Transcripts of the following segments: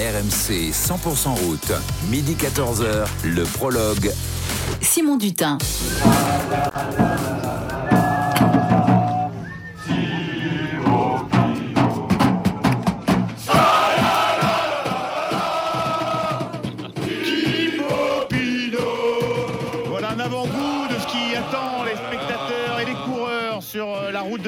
RMC 100% route, midi 14h, le prologue. Simon Dutin.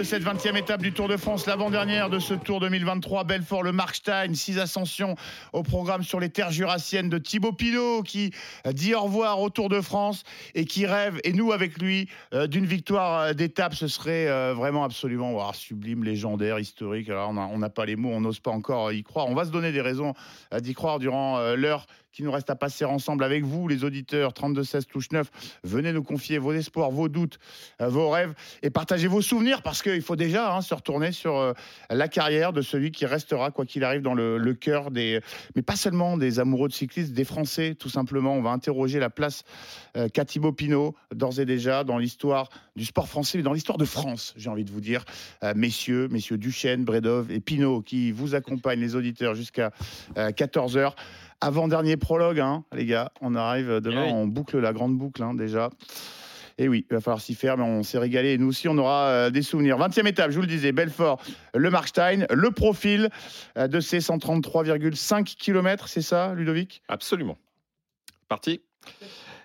Cette 20e étape du Tour de France, l'avant-dernière de ce Tour 2023. Belfort, le Markstein, six ascensions au programme sur les terres jurassiennes de Thibaut Pinot qui dit au revoir au Tour de France et qui rêve, et nous avec lui, euh, d'une victoire euh, d'étape. Ce serait euh, vraiment absolument ouah, sublime, légendaire, historique. Alors on n'a pas les mots, on n'ose pas encore y croire. On va se donner des raisons d'y croire durant l'heure qui nous reste à passer ensemble avec vous, les auditeurs. 32-16 touche 9. Venez nous confier vos espoirs, vos doutes, euh, vos rêves et partagez vos souvenirs parce qu'il faut déjà hein, se retourner sur euh, la carrière de celui qui restera, quoi qu'il arrive, dans le, cœur des. Mais pas seulement des amoureux de cyclisme, des Français, tout simplement. On va interroger la place euh, Thibaut Pinot, d'ores et déjà, dans l'histoire du sport français, mais dans l'histoire de France, j'ai envie de vous dire. Euh, messieurs, messieurs Duchesne, Bredov et Pinot qui vous accompagnent, les auditeurs, jusqu'à 14h. Avant-dernier prologue, hein, les gars. On arrive demain, Eh oui. on boucle la grande boucle hein, déjà. Et oui, il va falloir s'y faire, mais on s'est régalé. Et nous aussi, on aura euh, des souvenirs. 20e étape, je vous le disais, Belfort, le Markstein, le profil euh, de ces 133,5 km, c'est ça, Ludovic? Absolument. Parti.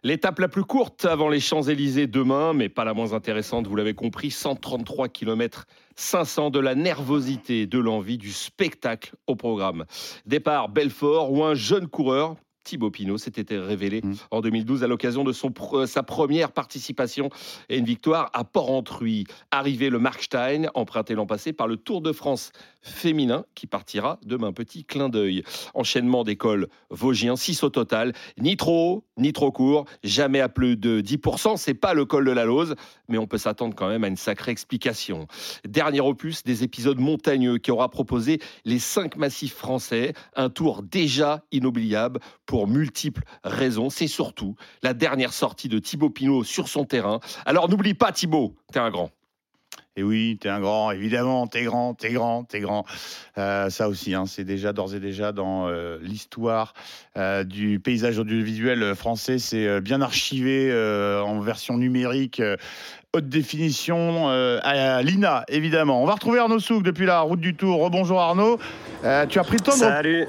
L'étape la plus courte avant les Champs-Élysées demain, mais pas la moins intéressante, vous l'avez compris, 133 km 500 de la nervosité, de l'envie, du spectacle au programme. Départ Belfort où un jeune coureur, Thibaut Pinot, s'était révélé Mm. en 2012 à l'occasion de son pr- sa première participation et une victoire à Port-Entruy. Arrivé le Markstein, emprunté l'an passé par le Tour de France féminin qui partira demain. Petit clin d'œil. Enchaînement d'écoles Vosgien, 6 au total. Ni trop haut, ni trop court. Jamais à plus de 10%. C'est pas le col de la Lose, mais on peut s'attendre quand même à une sacrée explication. Dernier opus des épisodes montagneux qui aura proposé les cinq massifs français. Un tour déjà inoubliable pour multiples raisons. C'est surtout la dernière sortie de Thibaut Pinot sur son terrain. Alors n'oublie pas Thibaut, t'es un grand. Et oui, t'es un grand, évidemment, t'es grand, t'es grand, t'es grand. Euh, ça aussi, hein, c'est déjà d'ores et déjà dans euh, l'histoire euh, du paysage audiovisuel français. C'est euh, bien archivé euh, en version numérique. euh, Haute définition euh, à l'INA, évidemment. On va retrouver Arnaud Souk depuis la route du Tour. Rebonjour Arnaud. Euh, tu as pris le temps, de, Salut.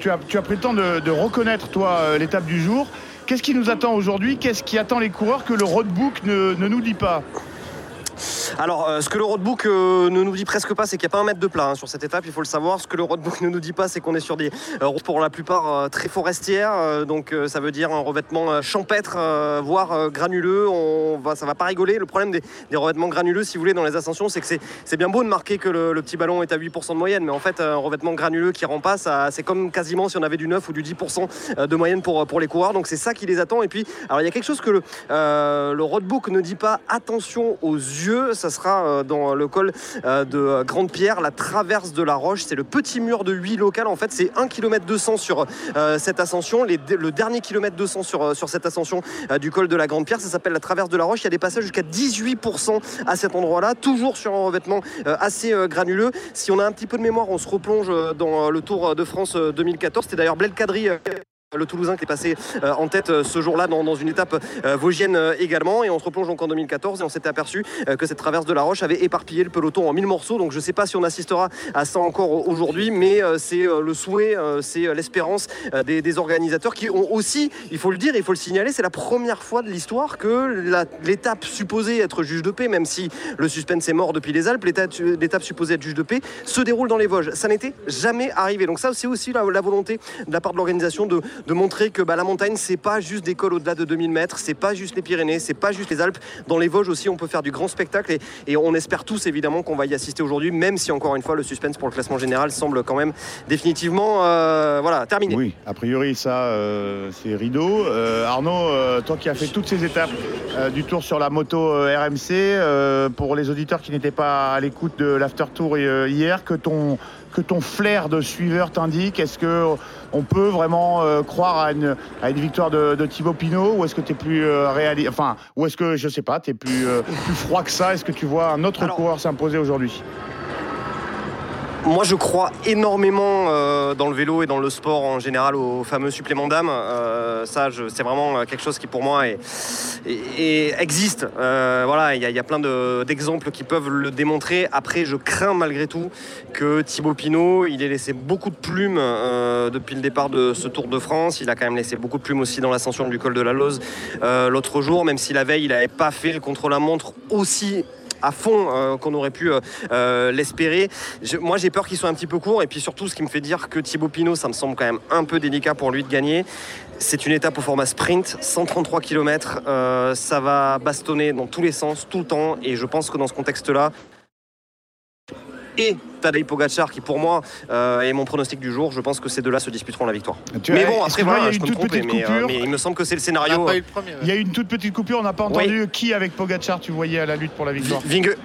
Tu as, pris le temps de, reconnaître, toi, euh, l'étape du jour. Qu'est-ce qui nous attend aujourd'hui? Qu'est-ce qui attend les coureurs que le roadbook ne nous dit pas? Alors, euh, ce que le roadbook euh, ne nous dit presque pas, c'est qu'il n'y a pas un mètre de plat hein, sur cette étape. Il faut le savoir. Ce que le roadbook ne nous dit pas, c'est qu'on est sur des euh, routes pour la plupart très forestières. donc, ça veut dire un revêtement champêtre, voire granuleux. On va, ça va pas rigoler. Le problème des, revêtements granuleux, si vous voulez, dans les ascensions, c'est que c'est, bien beau de marquer que le, petit ballon est à 8% de moyenne, mais en fait, un revêtement granuleux qui rend pas, c'est comme quasiment si on avait du 9 ou du 10% de moyenne pour, les coureurs. Donc, c'est ça qui les attend. Et puis, alors, il y a quelque chose que le roadbook ne dit pas attention aux yeux. Ça sera euh, dans le col euh, de euh, Grande Pierre, la traverse de la Roche. C'est le petit mur de 8 local. En fait, c'est 1 km 200 sur cette ascension. Le dernier kilomètre 200 sur, sur cette ascension du col de la Grande Pierre, ça s'appelle la traverse de la Roche. Il y a des passages jusqu'à 18% à cet endroit-là, toujours sur un revêtement assez granuleux. Si on a un petit peu de mémoire, on se replonge dans le Tour de France euh, 2014. C'était d'ailleurs Bled Cadry. Le Toulousain qui est passé euh, en tête euh, ce jour-là dans, une étape euh, vosgienne également. Et on se replonge donc en 2014 et on s'était aperçu que cette traverse de la Roche avait éparpillé le peloton en mille morceaux. Donc je ne sais pas si on assistera à ça encore au- aujourd'hui, mais c'est le souhait, c'est l'espérance des, organisateurs qui ont aussi, il faut le dire, il faut le signaler, c'est la première fois de l'histoire que l'étape supposée être juge de paix, même si le suspense est mort depuis les Alpes, l'étape supposée être juge de paix se déroule dans les Vosges. Ça n'était jamais arrivé. Donc ça, c'est aussi la volonté de la part de l'organisation de, de montrer que bah, la montagne, c'est pas juste des cols au-delà de 2000 mètres, c'est pas juste les Pyrénées, c'est pas juste les Alpes. Dans les Vosges aussi, on peut faire du grand spectacle et, on espère tous évidemment qu'on va y assister aujourd'hui, même si encore une fois le suspense pour le classement général semble quand même définitivement euh, terminé. Oui, a priori, ça, euh, c'est rideau. Euh, Arnaud, toi qui as fait toutes ces étapes du tour sur la moto RMC, pour les auditeurs qui n'étaient pas à l'écoute de l'after tour hier, que ton, que ton flair de suiveur t'indique? Est-ce que on peut vraiment euh, croire à une, à une victoire de, de Thibaut Pinot ou est-ce que tu es plus euh, réaliste Enfin, ou est-ce que, je sais pas, tu es plus, euh, plus froid que ça? Est-ce que tu vois un autre Alors- coureur s'imposer aujourd'hui? Moi, je crois énormément euh, dans le vélo et dans le sport en général au fameux supplément d'âme. Euh, ça, c'est vraiment euh, quelque chose qui pour moi existe. Voilà, il y, a- plein de- d'exemples qui peuvent le démontrer. Après, je crains malgré tout que Thibaut Pinot, il ait laissé beaucoup de plumes depuis le départ de ce Tour de France. Il a quand même laissé beaucoup de plumes aussi dans l'ascension du col de la euh, l'autre jour, même si la veille, il n'avait pas fait le contre-la-montre aussi à fond euh, qu'on aurait pu euh, euh, l'espérer. Moi, j'ai peur qu'il soit un petit peu court. Et puis surtout, ce qui me fait dire que Thibaut Pinot, ça me semble quand même un peu délicat pour lui de gagner. C'est une étape au format sprint, 133 km. ça va bastonner dans tous les sens, tout le temps. Et je pense que dans ce contexte-là, et Tadej Pogacar, qui pour moi euh, est mon pronostic du jour, je pense que ces deux-là se disputeront la victoire. Tu mais bon, après, voilà, il y je a peux une me toute tromper, petite mais, euh, coupure. mais il me semble que c'est le scénario. pas eu le premier. Il y a eu une toute petite coupure, on n'a pas entendu qui avec Pogacar tu voyais à la lutte pour la victoire. Vinge-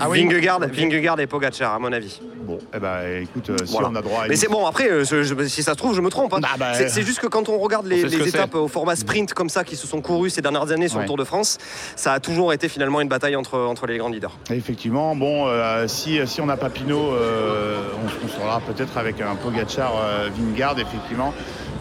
Ah oui Vingegaard. Vingegaard et Pogacar, à mon avis. Bon, eh ben écoute, euh, si Voilà. on a droit à Mais une- c'est bon, après, euh, je- je- si ça se trouve, je me trompe. hein. Ah bah, C'est juste que quand on regarde les, On les étapes au format sprint comme ça qui se sont courues ces dernières années sur Ouais. le Tour de France, ça a toujours été finalement une bataille entre, entre les grands leaders. Effectivement, bon, euh, si, si on n'a pas Pinot, euh, on, on sera peut-être avec un Pogacar euh, Vingard, effectivement,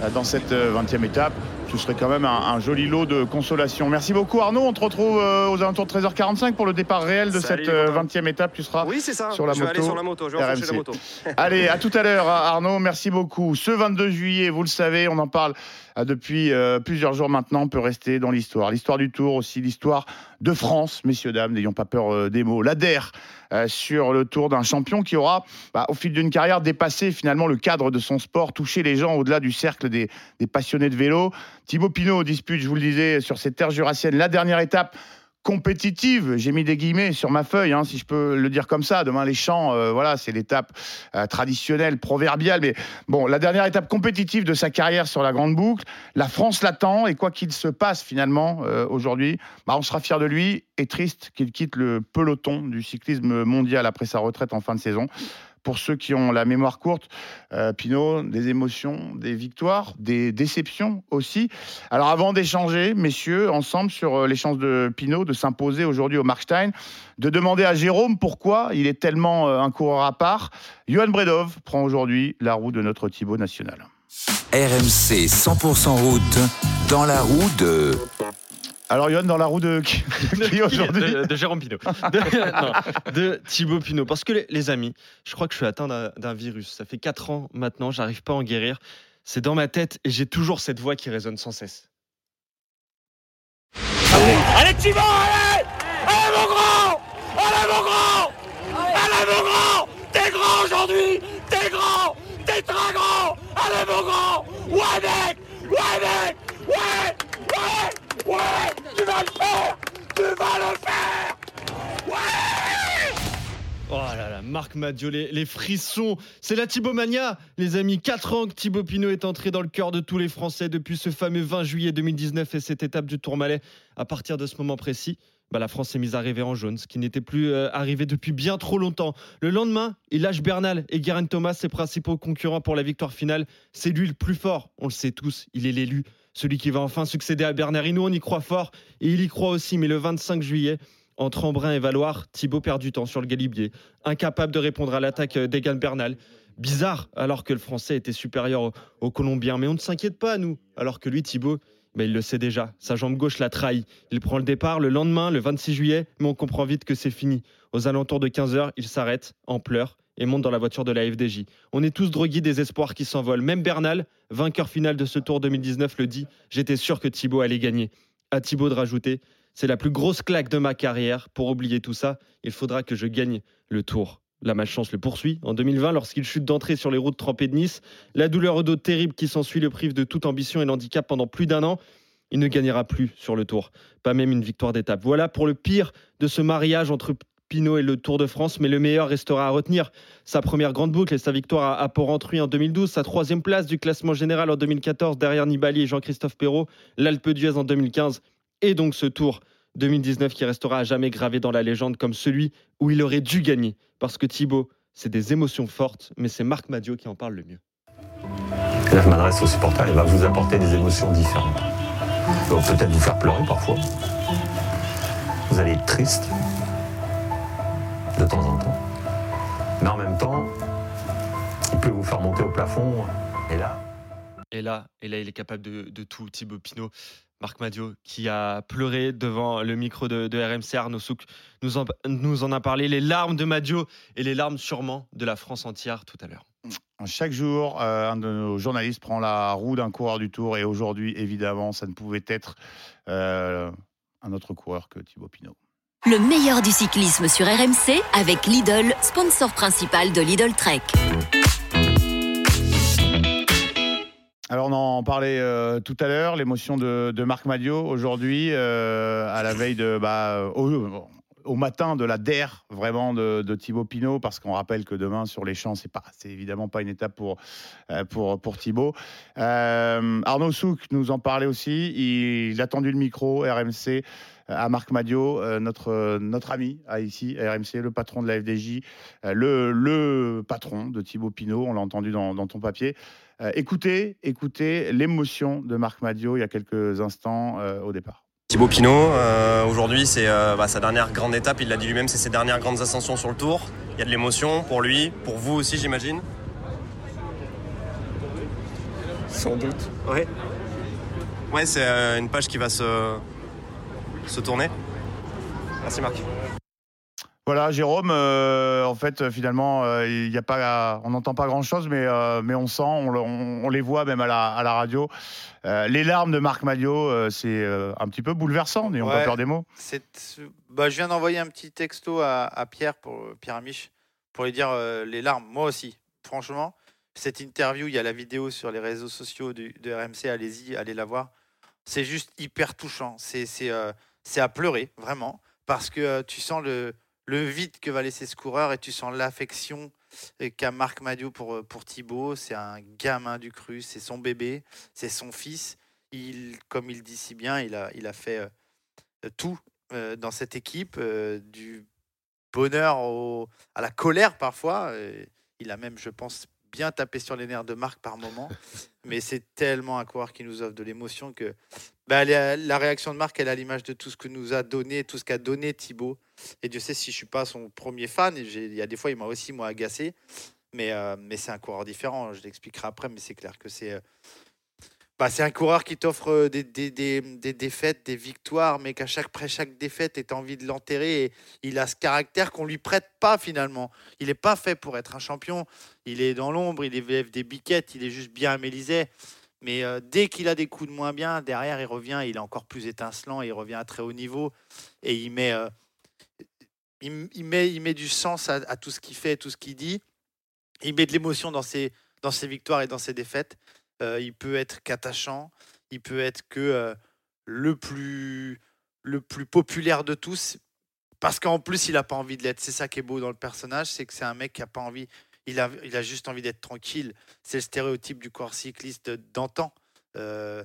euh, dans cette euh, 20e étape. Ce serait quand même un, un joli lot de consolation. Merci beaucoup Arnaud, on te retrouve euh, aux alentours de 13h45 pour le départ réel de Salut, cette euh, Quentin. 20e étape. Tu seras Oui, c'est ça. sur la je vais moto, aller sur la moto. Je vais la moto. Allez, à tout à l'heure, Arnaud. Merci beaucoup. Ce 22 juillet, vous le savez, on en parle euh, depuis euh, plusieurs jours maintenant. Peut rester dans l'histoire. L'histoire du Tour, aussi l'histoire de France, messieurs, dames. N'ayons pas peur euh, des mots. L'ADER euh, sur le Tour d'un champion qui aura, bah, au fil d'une carrière, dépassé finalement le cadre de son sport, touché les gens au-delà du cercle des, des passionnés de vélo. Thibaut Pinot dispute, je vous le disais, sur cette terre jurassienne, la dernière étape compétitive, j'ai mis des guillemets sur ma feuille, hein, si je peux le dire comme ça. Demain, les champs, euh, voilà, c'est l'étape euh, traditionnelle, proverbiale. Mais bon, la dernière étape compétitive de sa carrière sur la grande boucle, la France l'attend et quoi qu'il se passe finalement euh, aujourd'hui, bah, on sera fier de lui et triste qu'il quitte le peloton du cyclisme mondial après sa retraite en fin de saison. Pour ceux qui ont la mémoire courte, euh, Pinot, des émotions, des victoires, des déceptions aussi. Alors avant d'échanger, messieurs, ensemble sur euh, les chances de Pinot de s'imposer aujourd'hui au Markstein, de demander à Jérôme pourquoi il est tellement euh, un coureur à part, Johan Bredov prend aujourd'hui la roue de notre Thibaut national. RMC 100% route, dans la roue de... Alors Johan, dans la roue de qui, aujourd'hui de, de Jérôme Pinot. De, Thibaut Pinot. Parce que les, les amis, je crois que je suis atteint d'un d'un virus. Ça fait 4 ans maintenant, j'arrive pas à en guérir. C'est dans ma tête et j'ai toujours cette voix qui résonne sans cesse. Allez. Thibaut, allez! Allez mon grand! Allez mon grand! Allez mon grand! T'es grand aujourd'hui! T'es grand! T'es très grand! Allez mon grand! Ouais mec Ouais mec Ouais Ouais Ouais Tu vas le faire Tu vas le faire Ouais Oh là là, Marc Madio, les, frissons. C'est la Thibaut Mania, les amis. 4 ans que Thibaut Pinot est entré dans le cœur de tous les Français depuis ce fameux 20 juillet 2019 et cette étape du Tourmalet. À partir de ce moment précis, bah, la France s'est mise à rêver en jaune, ce qui n'était plus euh, arrivé depuis bien trop longtemps. Le lendemain, il lâche Bernal et Guerin Thomas, ses principaux concurrents pour la victoire finale. C'est lui le plus fort, on le sait tous, il est l'élu. Celui qui va enfin succéder à Bernard Hinault, on y croit fort et il y croit aussi. Mais le 25 juillet, entre Embrun et Valoir, Thibaut perd du temps sur le galibier, incapable de répondre à l'attaque d'Egan Bernal. Bizarre, alors que le Français était supérieur au, Colombien. Mais on ne s'inquiète pas, nous. Alors que lui, Thibaut, ben, il le sait déjà. Sa jambe gauche l'a trahi. Il prend le départ le lendemain, le 26 juillet, mais on comprend vite que c'est fini. Aux alentours de 15h, il s'arrête, en pleurs, et monte dans la voiture de la FDJ. On est tous drogués des espoirs qui s'envolent. Même Bernal, vainqueur final de ce Tour 2019, le dit J'étais sûr que Thibaut allait gagner. À Thibaut de rajouter C'est la plus grosse claque de ma carrière. Pour oublier tout ça, il faudra que je gagne le Tour. La malchance le poursuit. En 2020, lorsqu'il chute d'entrée sur les routes trempées de Nice, la douleur au dos terrible qui s'ensuit le prive de toute ambition et l'handicap pendant plus d'un an. Il ne gagnera plus sur le Tour, pas même une victoire d'étape. Voilà pour le pire de ce mariage entre Pinot et le Tour de France, mais le meilleur restera à retenir. Sa première grande boucle et sa victoire à, Port-Rentruy en 2012, sa troisième place du classement général en 2014 derrière Nibali et Jean-Christophe Perrault, l'Alpe d'Huez en 2015, et donc ce Tour 2019 qui restera à jamais gravé dans la légende comme celui où il aurait dû gagner. Parce que Thibaut, c'est des émotions fortes, mais c'est Marc Madio qui en parle le mieux. Là, je m'adresse aux supporters, il va vous apporter des émotions différentes. Va peut-être vous faire pleurer parfois. Vous allez être triste de temps en temps. Mais en même temps, pouvez vous faire monter au plafond. Et là, Et là, et là, il est capable de, de tout, Thibaut Pinot. Marc Madio, qui a pleuré devant le micro de, de RMC, Arnaud Souk nous en, nous en a parlé. Les larmes de Madio et les larmes sûrement de la France entière tout à l'heure. Chaque jour, euh, un de nos journalistes prend la roue d'un coureur du Tour et aujourd'hui, évidemment, ça ne pouvait être euh, un autre coureur que Thibaut Pinot. Le meilleur du cyclisme sur RMC avec Lidl, sponsor principal de Lidl Trek. Alors on en parlait euh, tout à l'heure, l'émotion de, Marc Madio aujourd'hui, euh, à la veille de, bah, au matin de la DER vraiment de, Thibaut Pinot, parce qu'on rappelle que demain sur les champs, c'est pas, c'est évidemment pas une étape pour euh, pour pour Thibaut. Euh, Arnaud Souk nous en parlait aussi. Il, a tendu le micro RMC à Marc Madio, euh, notre notre ami ici RMC, le patron de la FDJ, euh, le le patron de Thibaut Pinot. On l'a entendu dans, ton papier. Euh, écoutez, écoutez l'émotion de Marc Madio il y a quelques instants euh, au départ. Thibaut Pinot, euh, aujourd'hui c'est euh, bah, sa dernière grande étape, il l'a dit lui-même, c'est ses dernières grandes ascensions sur le tour. Il y a de l'émotion pour lui, pour vous aussi j'imagine. Sans doute. Ouais. Ouais, c'est euh, une page qui va se, se tourner. Merci Marc. Voilà, Jérôme, euh, en fait, finalement, euh, il y a pas, on n'entend pas grand-chose, mais, euh, mais on sent, on, le- on- on les voit même à la, à la radio. Les larmes de Marc euh, c'est un petit peu bouleversant, n'ayons pas Ouais. peur des mots. C'est- Bah, je viens d'envoyer un petit texto à, à Pierre, pour, Pierre Amiche, pour lui dire les larmes. Moi aussi, franchement, cette interview, il y a la vidéo sur les réseaux sociaux du- de, RMC, allez-y, allez la voir. C'est juste hyper touchant. C'est à pleurer, vraiment, parce que tu sens le, le vide que va laisser ce coureur et tu sens l'affection euh, qu'a Marc Madio pour, euh, pour Thibaut. C'est un gamin du cru, c'est son bébé, c'est son fils. Il, comme il dit si bien, il a, il a fait euh, tout euh, dans cette équipe, euh, du bonheur au- à la colère parfois. il a même, je pense, bien tapé sur les nerfs de Marc par moment. Mais c'est tellement un coureur qui nous offre de l'émotion que bah, la, la réaction de Marc, elle à l'image de tout ce que nous a donné, tout ce qu'a donné Thibaut. Et Dieu sait si je suis pas son premier fan. Il y a des fois, il m'a aussi moi agacé. Mais, euh, mais c'est un coureur différent. Je l'expliquerai après, mais c'est clair que c'est. euh, bah, c'est un coureur qui t'offre euh, des, défaites, des victoires, mais qu'à chaque, après chaque défaite, tu as envie de l'enterrer. Il a ce caractère qu'on lui prête pas finalement. Il n'est pas fait pour être un champion. Il est dans l'ombre, il élève des biquettes, il est juste bien amélisé. Mais euh, dès qu'il a des coups de moins bien, derrière, il revient, il est encore plus étincelant, il revient à très haut niveau. Et il met, euh, il, met, il met du sens à, tout ce qu'il fait, tout ce qu'il dit. Il met de l'émotion dans ses, dans ses victoires et dans ses défaites. Euh, il peut être qu'attachant, il peut être que le, plus, le plus populaire de tous, parce qu'en plus, il n'a pas envie de l'être. C'est ça qui est beau dans le personnage, c'est que c'est un mec qui n'a pas envie, il a, il a juste envie d'être tranquille. C'est le stéréotype du corps cycliste d'antan. Euh,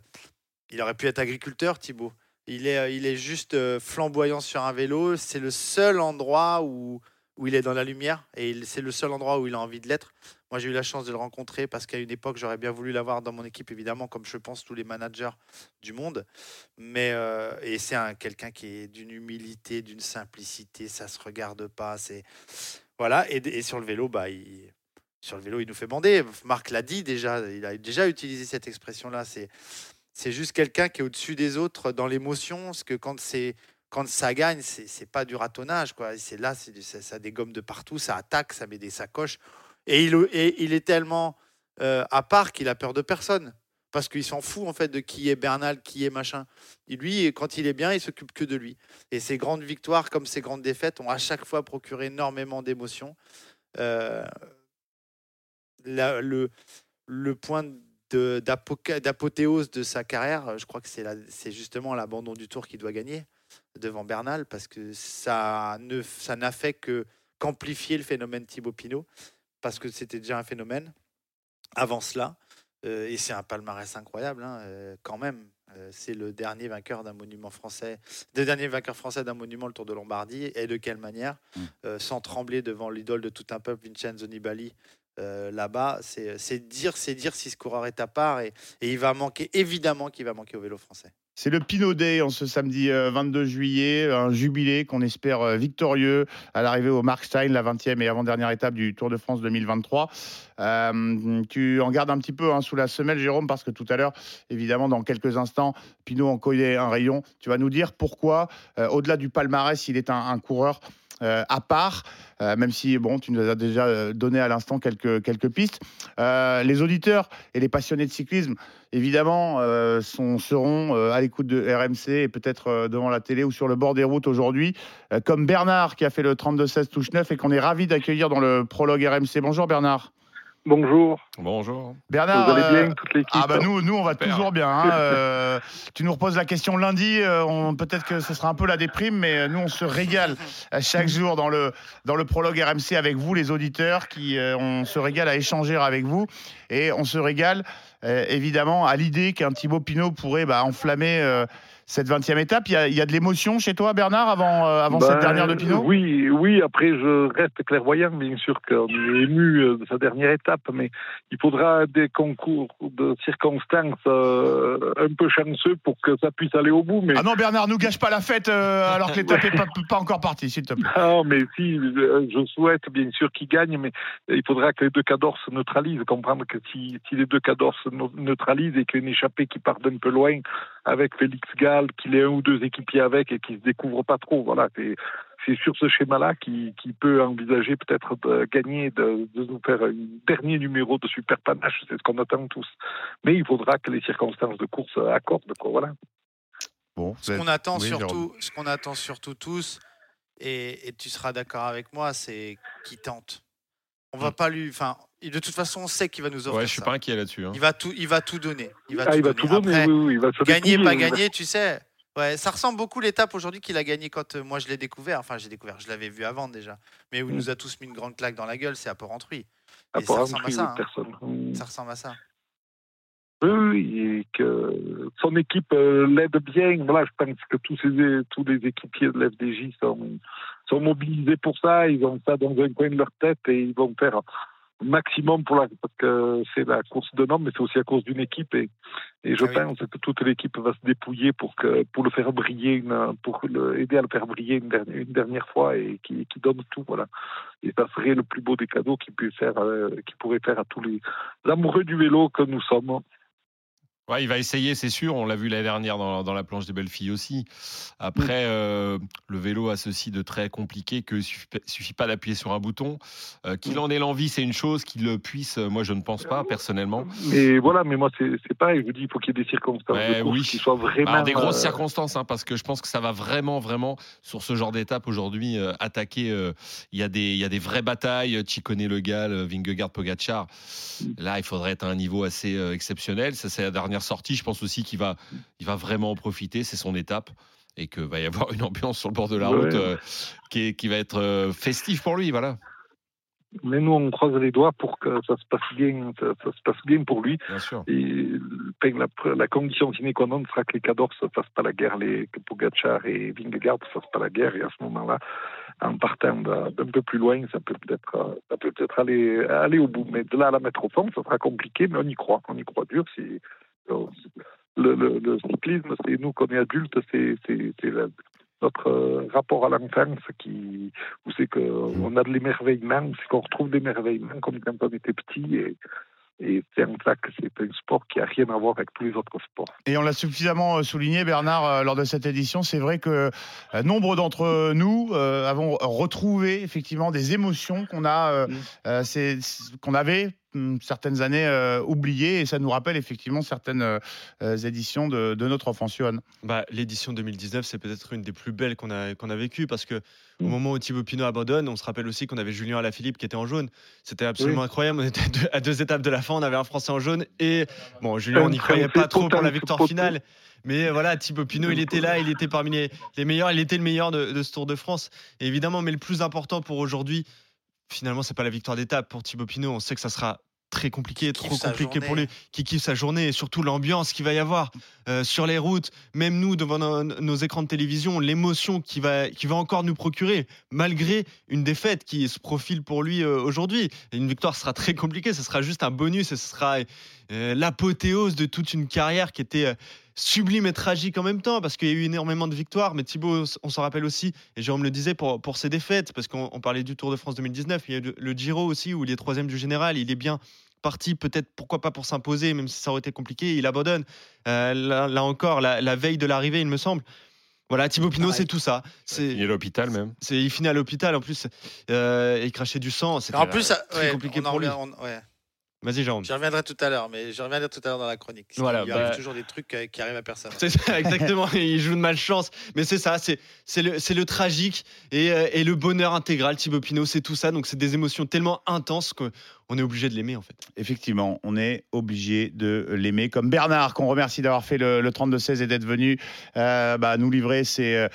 il aurait pu être agriculteur, Thibaut. Il est, euh, il est juste euh, flamboyant sur un vélo. C'est le seul endroit où, où il est dans la lumière et c'est le seul endroit où il a envie de l'être. Moi, j'ai eu la chance de le rencontrer parce qu'à une époque, j'aurais bien voulu l'avoir dans mon équipe, évidemment, comme je pense tous les managers du monde. Mais et c'est un quelqu'un qui est d'une humilité, d'une simplicité, ça se regarde pas. C'est voilà. Et, et sur le vélo, bah, il, sur le vélo, il nous fait bander. Marc l'a dit déjà. Il a déjà utilisé cette expression-là. C'est c'est juste quelqu'un qui est au-dessus des autres dans l'émotion, parce que quand c'est quand ça gagne, c'est c'est pas du ratonnage, quoi. C'est là, c'est ça, dégomme de partout, ça attaque, ça met des sacoches, et il, et il est tellement euh, à part qu'il a peur de personne, parce qu'il s'en fout en fait de qui est Bernal, qui est machin. Et lui, quand il est bien, il s'occupe que de lui. Et ses grandes victoires, comme ses grandes défaites, ont à chaque fois procuré énormément d'émotions. Euh, le, point d'apothéose de sa carrière, je crois que c'est justement l'abandon du tour qui doit gagner devant Bernal, parce que ça n'a fait que qu'amplifier le phénomène Thibaut Pinot, parce que c'était déjà un phénomène avant cela. Euh, et c'est un palmarès incroyable, hein, euh, quand même. Euh, c'est le dernier vainqueur d'un monument français, le dernier vainqueur français d'un monument, le Tour de Lombardie. Et de quelle manière Mm. Sans trembler devant l'idole de tout un peuple, Vincenzo Nibali, là-bas, c'est c'est dire, c'est dire si ce coureur est à part et, et il va manquer, évidemment qu'il va manquer au vélo français. C'est le Pinot Day en ce samedi euh, 22 juillet, un jubilé qu'on espère euh, victorieux à l'arrivée au Markstein, la 20e et avant-dernière étape du Tour de France 2023. Euh, tu en gardes un petit peu hein, sous la semelle, Jérôme, parce que tout à l'heure, évidemment, dans quelques instants, Pinot en collait un rayon. Tu vas nous dire pourquoi, euh, au-delà du palmarès, il est un coureur euh, à part, euh, même si bon, tu nous as déjà euh, donné à l'instant quelques, quelques pistes. Les auditeurs et les passionnés de cyclisme, évidemment, sont, seront à l'écoute de RMC et peut-être devant la télé ou sur le bord des routes aujourd'hui, comme Bernard qui a fait le 32-16 touche 9 et qu'on est ravi d'accueillir dans le prologue RMC. Bonjour Bernard. Bonjour. Bonjour. Bernard, Vous allez bien, euh, toute l'équipe ah bah nous, nous on va Super. toujours bien. hein, euh, tu nous reposes la question lundi. euh, on- Peut-être que ce sera un peu la déprime, mais nous on se régale chaque jour dans le dans le prologue RMC avec vous, les auditeurs, qui euh, on se régale à échanger avec vous et on se régale euh, évidemment à l'idée qu'un Thibaut Pinot pourrait bah, enflammer euh, cette 20e étape. Il y a, il y a de l'émotion chez toi, Bernard, avant euh, avant cette Ben, dernière de Pinot? Oui, oui. Après, je reste clairvoyant, bien sûr qu'on est ému euh, de sa dernière étape, mais il faudra des concours de circonstances euh, un peu chanceux pour que ça puisse aller au bout. Mais Ah non, Bernard, nous gâche pas la fête euh, alors que l'étape n'est pas, pas encore partie, s'il te plaît. Non, mais si, je souhaite bien sûr qu'il gagne, mais il faudra que les deux cadors se neutralisent. Comprendre que si, si les deux cadors se neutralisent et qu'il y a une échappée qui part d'un peu loin avec Félix Gall, qu'il ait un ou deux équipiers avec et qu'il se découvre pas trop, voilà. C'est, c'est sur ce schéma-là qu'il, qu'il peut envisager peut-être de gagner, de, de nous faire un dernier numéro de super panache. C'est ce qu'on attend tous. Mais il faudra que les circonstances de course accordent, quoi. Voilà. Bon, Ce qu'on attend Oui, surtout, ce qu'on attend surtout tous, et, et tu seras d'accord avec moi, c'est qu'il tente. On va pas lui, enfin, de toute façon, on sait qu'il va nous offrir Ouais, je suis ça. pas inquiet là-dessus. hein. Il va tout, il va tout donner. Il va Ah, tout il va donner. tout donner, Après, oui, oui, il va se gagner, pas gagner, tu sais. Ouais, ça ressemble beaucoup l'étape aujourd'hui qu'il a gagné quand euh, moi je l'ai découvert. Enfin, j'ai découvert, je l'avais vu avant déjà. Mais où il Mm. nous a tous mis une grande claque dans la gueule, c'est à Port-Entruy. à Et ça part ressemble à ça. hein. personne. Ça ressemble à ça. Et que son équipe euh, l'aide bien. Voilà, je pense que tous, ces, tous les équipiers de l'FDJ sont, sont mobilisés pour ça. Ils ont ça dans un coin de leur tête et ils vont faire maximum pour la, parce que c'est la course d'un homme, mais c'est aussi la course d'une équipe. Et, et je Ah oui. pense que toute l'équipe va se dépouiller pour, que, pour le faire briller, une, pour le, aider à le faire briller une dernière, une dernière fois et qui, qui donne tout. Voilà. Et ça serait le plus beau des cadeaux qu'il puisse faire, euh, qu'il pourrait faire à tous les amoureux du vélo que nous sommes. Ouais, il va essayer, c'est sûr. On l'a vu l'année dernière dans, dans la planche des belles filles aussi. Après, euh, le vélo a ceci de très compliqué que suffit, suffit pas d'appuyer sur un bouton. Euh, qu'il en ait l'envie, c'est une chose. Qu'il le puisse, euh, moi je ne pense pas personnellement. Mais voilà, mais moi c'est pareil, je vous dis, il faut qu'il y ait des circonstances Ouais, de course oui. qui soient vraiment. Alors, des grosses euh, circonstances, hein, parce que je pense que ça va vraiment, vraiment, sur ce genre d'étape aujourd'hui, attaquer. Il y, a des- il y a des vraies batailles. Chicone Le Gall, Vingegaard, Pogacar. Là, il faudrait être à un niveau assez exceptionnel. Ça, c'est la dernière sortie. Je pense aussi qu'il va, il va vraiment en profiter. C'est son étape. Et qu'il va y avoir une ambiance sur le bord de la Ouais. route euh, qui, est- qui va être euh, festive pour lui. Voilà, Mais nous, on croise les doigts pour que ça se passe bien, ça, ça se passe bien pour lui. bien sûr. Et ben, la, la condition sine qua non sera que les cadors ne fassent pas la guerre, les, que Pogacar et Vingegaard ne fassent pas la guerre. Et à ce moment-là, en partant d'un peu plus loin, ça peut peut-être euh, peut peut-être aller, aller au bout. Mais de là à la mettre au fond, ça sera compliqué, mais on y croit. On y croit dur. C'est, le, le, le cyclisme, c'est nous, qu'on est adultes, c'est, notre euh, rapport à l'enfance qui, où c'est qu'on a de l'émerveillement, c'est qu'on retrouve l'émerveillement comme quand on était petit. Et, et c'est en ça que c'est un sport qui a rien à voir avec tous les autres sports. Et on l'a suffisamment euh, souligné, Bernard, euh, lors de cette édition. C'est vrai que nombre d'entre nous avons retrouvé effectivement des émotions qu'on a, euh, Mm. euh, c'est- qu'on avait certaines années euh, oubliées, et ça nous rappelle effectivement certaines euh, euh, éditions de, de notre enfance. Johan. Bah, L'édition 2019, c'est peut-être une des plus belles qu'on a, qu'on a vécues parce que au Mm. moment où Thibaut Pinot abandonne, on se rappelle aussi qu'on avait Julien Alaphilippe qui était en jaune. C'était absolument incroyable. On était à deux, à deux étapes de la fin, on avait un Français en jaune et bon, Julien, on n'y croyait pas trop pour la victoire finale. Mais voilà, Thibaut Pinot, il était là, il était parmi les, les meilleurs, il était le meilleur de, de ce Tour de France. Et évidemment, mais le plus important pour aujourd'hui, finalement, c'est pas la victoire d'étape pour Thibaut Pinot. On sait que ça sera très compliqué, Qui trop compliqué pour lui, qui kiffe sa journée et surtout l'ambiance qu'il va y avoir euh, sur les routes, même nous devant nos, nos écrans de télévision, l'émotion qu'il va, qui va encore nous procurer, malgré une défaite qui se profile pour lui euh, aujourd'hui. Une victoire sera très compliquée, ce sera juste un bonus et ce sera euh, l'apothéose de toute une carrière qui était sublime et tragique en même temps, parce qu'il y a eu énormément de victoires, mais Thibaut, on s'en rappelle aussi, et Jérôme le disait, pour, pour ses défaites, parce qu'on on parlait du Tour de France 2019, il y a le, le Giro aussi, où il est troisième du général, il est bien parti, peut-être, pourquoi pas pour s'imposer, même si ça aurait été compliqué, il abandonne. Euh, là, là encore, la, la veille de l'arrivée, il me semble. Voilà, Thibaut Pinot, c'est tout ça. C'est, Il est à l'hôpital même. c'est, il finit à l'hôpital en plus, euh, il crachait du sang. C'était En plus, ça- très ouais, compliqué on en pour lui. revient- on- ouais. Vas-y, Jérôme. J'y reviendrai tout à l'heure, mais je reviendrai tout à l'heure dans la chronique. Voilà, il arrive bah- toujours des trucs euh, qui arrivent à personne. C'est ça, exactement. il joue de malchance. Mais c'est ça, c'est, c'est, le, c'est le tragique et, euh, et le bonheur intégral. Thibaut Pinot, c'est tout ça. Donc, c'est des émotions tellement intenses qu'on est obligé de l'aimer, en fait. Effectivement, on est obligé de l'aimer. Comme Bernard, qu'on remercie d'avoir fait le, le 32-16 et d'être venu euh, bah, nous livrer ses,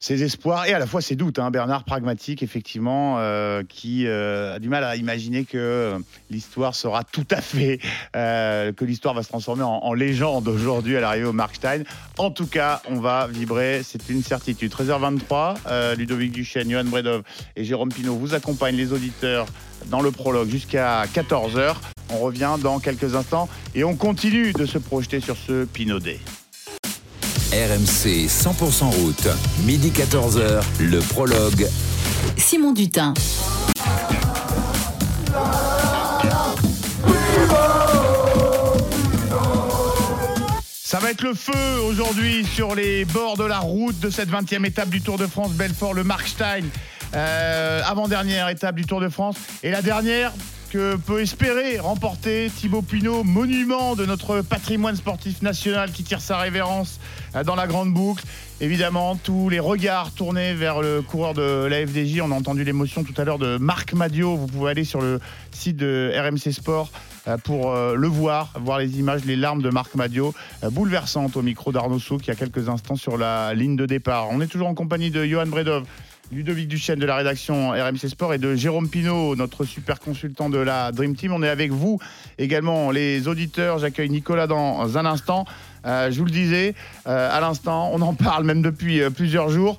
ses espoirs et à la fois ses doutes. hein. Bernard, pragmatique, effectivement, euh, qui euh, a du mal à imaginer que l'histoire sera tout à fait, euh, que l'histoire va se transformer en, en légende aujourd'hui à l'arrivée au Markstein. En tout cas, on va vibrer, c'est une certitude. 13h23, euh, Ludovic Duchesne, Johan Bredov et Jérôme Pinault vous accompagnent les auditeurs dans le prologue jusqu'à 14h. On revient dans quelques instants et on continue de se projeter sur ce Pinot Day. RMC 100% route, midi 14h, le prologue. Simon Dutin. Ça va être le feu aujourd'hui sur les bords de la route de cette 20e étape du Tour de France Belfort, le Markstein. Euh, avant-dernière étape du Tour de France. Et la dernière que peut espérer remporter Thibaut Pinot, monument de notre patrimoine sportif national qui tire sa révérence euh, dans la grande boucle. Évidemment, tous les regards tournés vers le coureur de la FDJ. On a entendu l'émotion tout à l'heure de Marc Madio. Vous pouvez aller sur le site de RMC Sport pour euh, le voir, voir les images, les larmes de Marc Madio, euh, bouleversantes au micro d'Arnaud Souk il y a quelques instants sur la ligne de départ. On est toujours en compagnie de Johan Bredov, Ludovic Duchesne de la rédaction RMC Sport et de Jérôme Pinault, notre super consultant de la Dream Team. On est avec vous également, les auditeurs. J'accueille Nicolas dans un instant. Euh, je vous le disais euh, à l'instant, on en parle même depuis euh, plusieurs jours.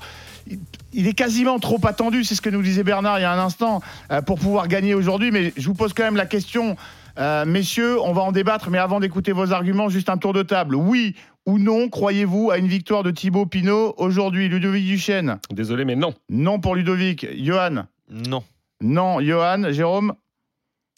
Il- est quasiment trop attendu, c'est ce que nous disait Bernard il y a un instant, euh, pour pouvoir gagner aujourd'hui. Mais je vous pose quand même la question, euh, messieurs, on va en débattre, mais avant d'écouter vos arguments, juste un tour de table. Oui ou non, croyez-vous à une victoire de Thibaut Pinot aujourd'hui, Ludovic Duchesne? Désolé, mais non. Non pour Ludovic. Johan? Non. Non. Johan Jérôme?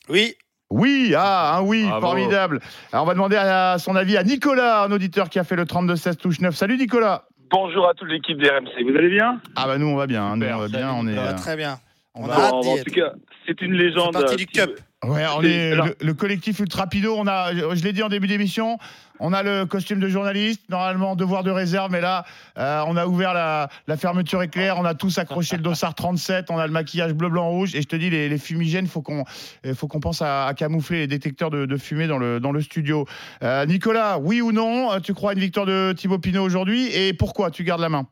Oui, oui, ah, un oui, Bravo. formidable. Alors on va demander à son avis à Nicolas, un auditeur qui a fait le 32-16 touche 9. Salut Nicolas Bonjour à toute l'équipe d'RMC. Vous allez bien? Ah bah nous on va bien, hein, nous on va bien, on est... ça va euh, très bien. on On va- a En être. tout cas, c'est une légende. C'est partie du qui- Cup. Ouais, on est alors- le, le collectif Ultrapido. On a, je l'ai dit en début d'émission, on a le costume de journaliste, normalement devoir de réserve, mais là, euh, on a ouvert la, la fermeture éclair, on a tous accroché le dossard 37, on a le maquillage bleu, blanc, rouge, et je te dis, les, les fumigènes, faut qu'on, il faut qu'on pense à, à camoufler les détecteurs de, de fumée dans le, dans le studio. Euh, Nicolas, oui ou non, euh, tu crois à une victoire de Thibaut Pinot aujourd'hui, et pourquoi tu gardes la main?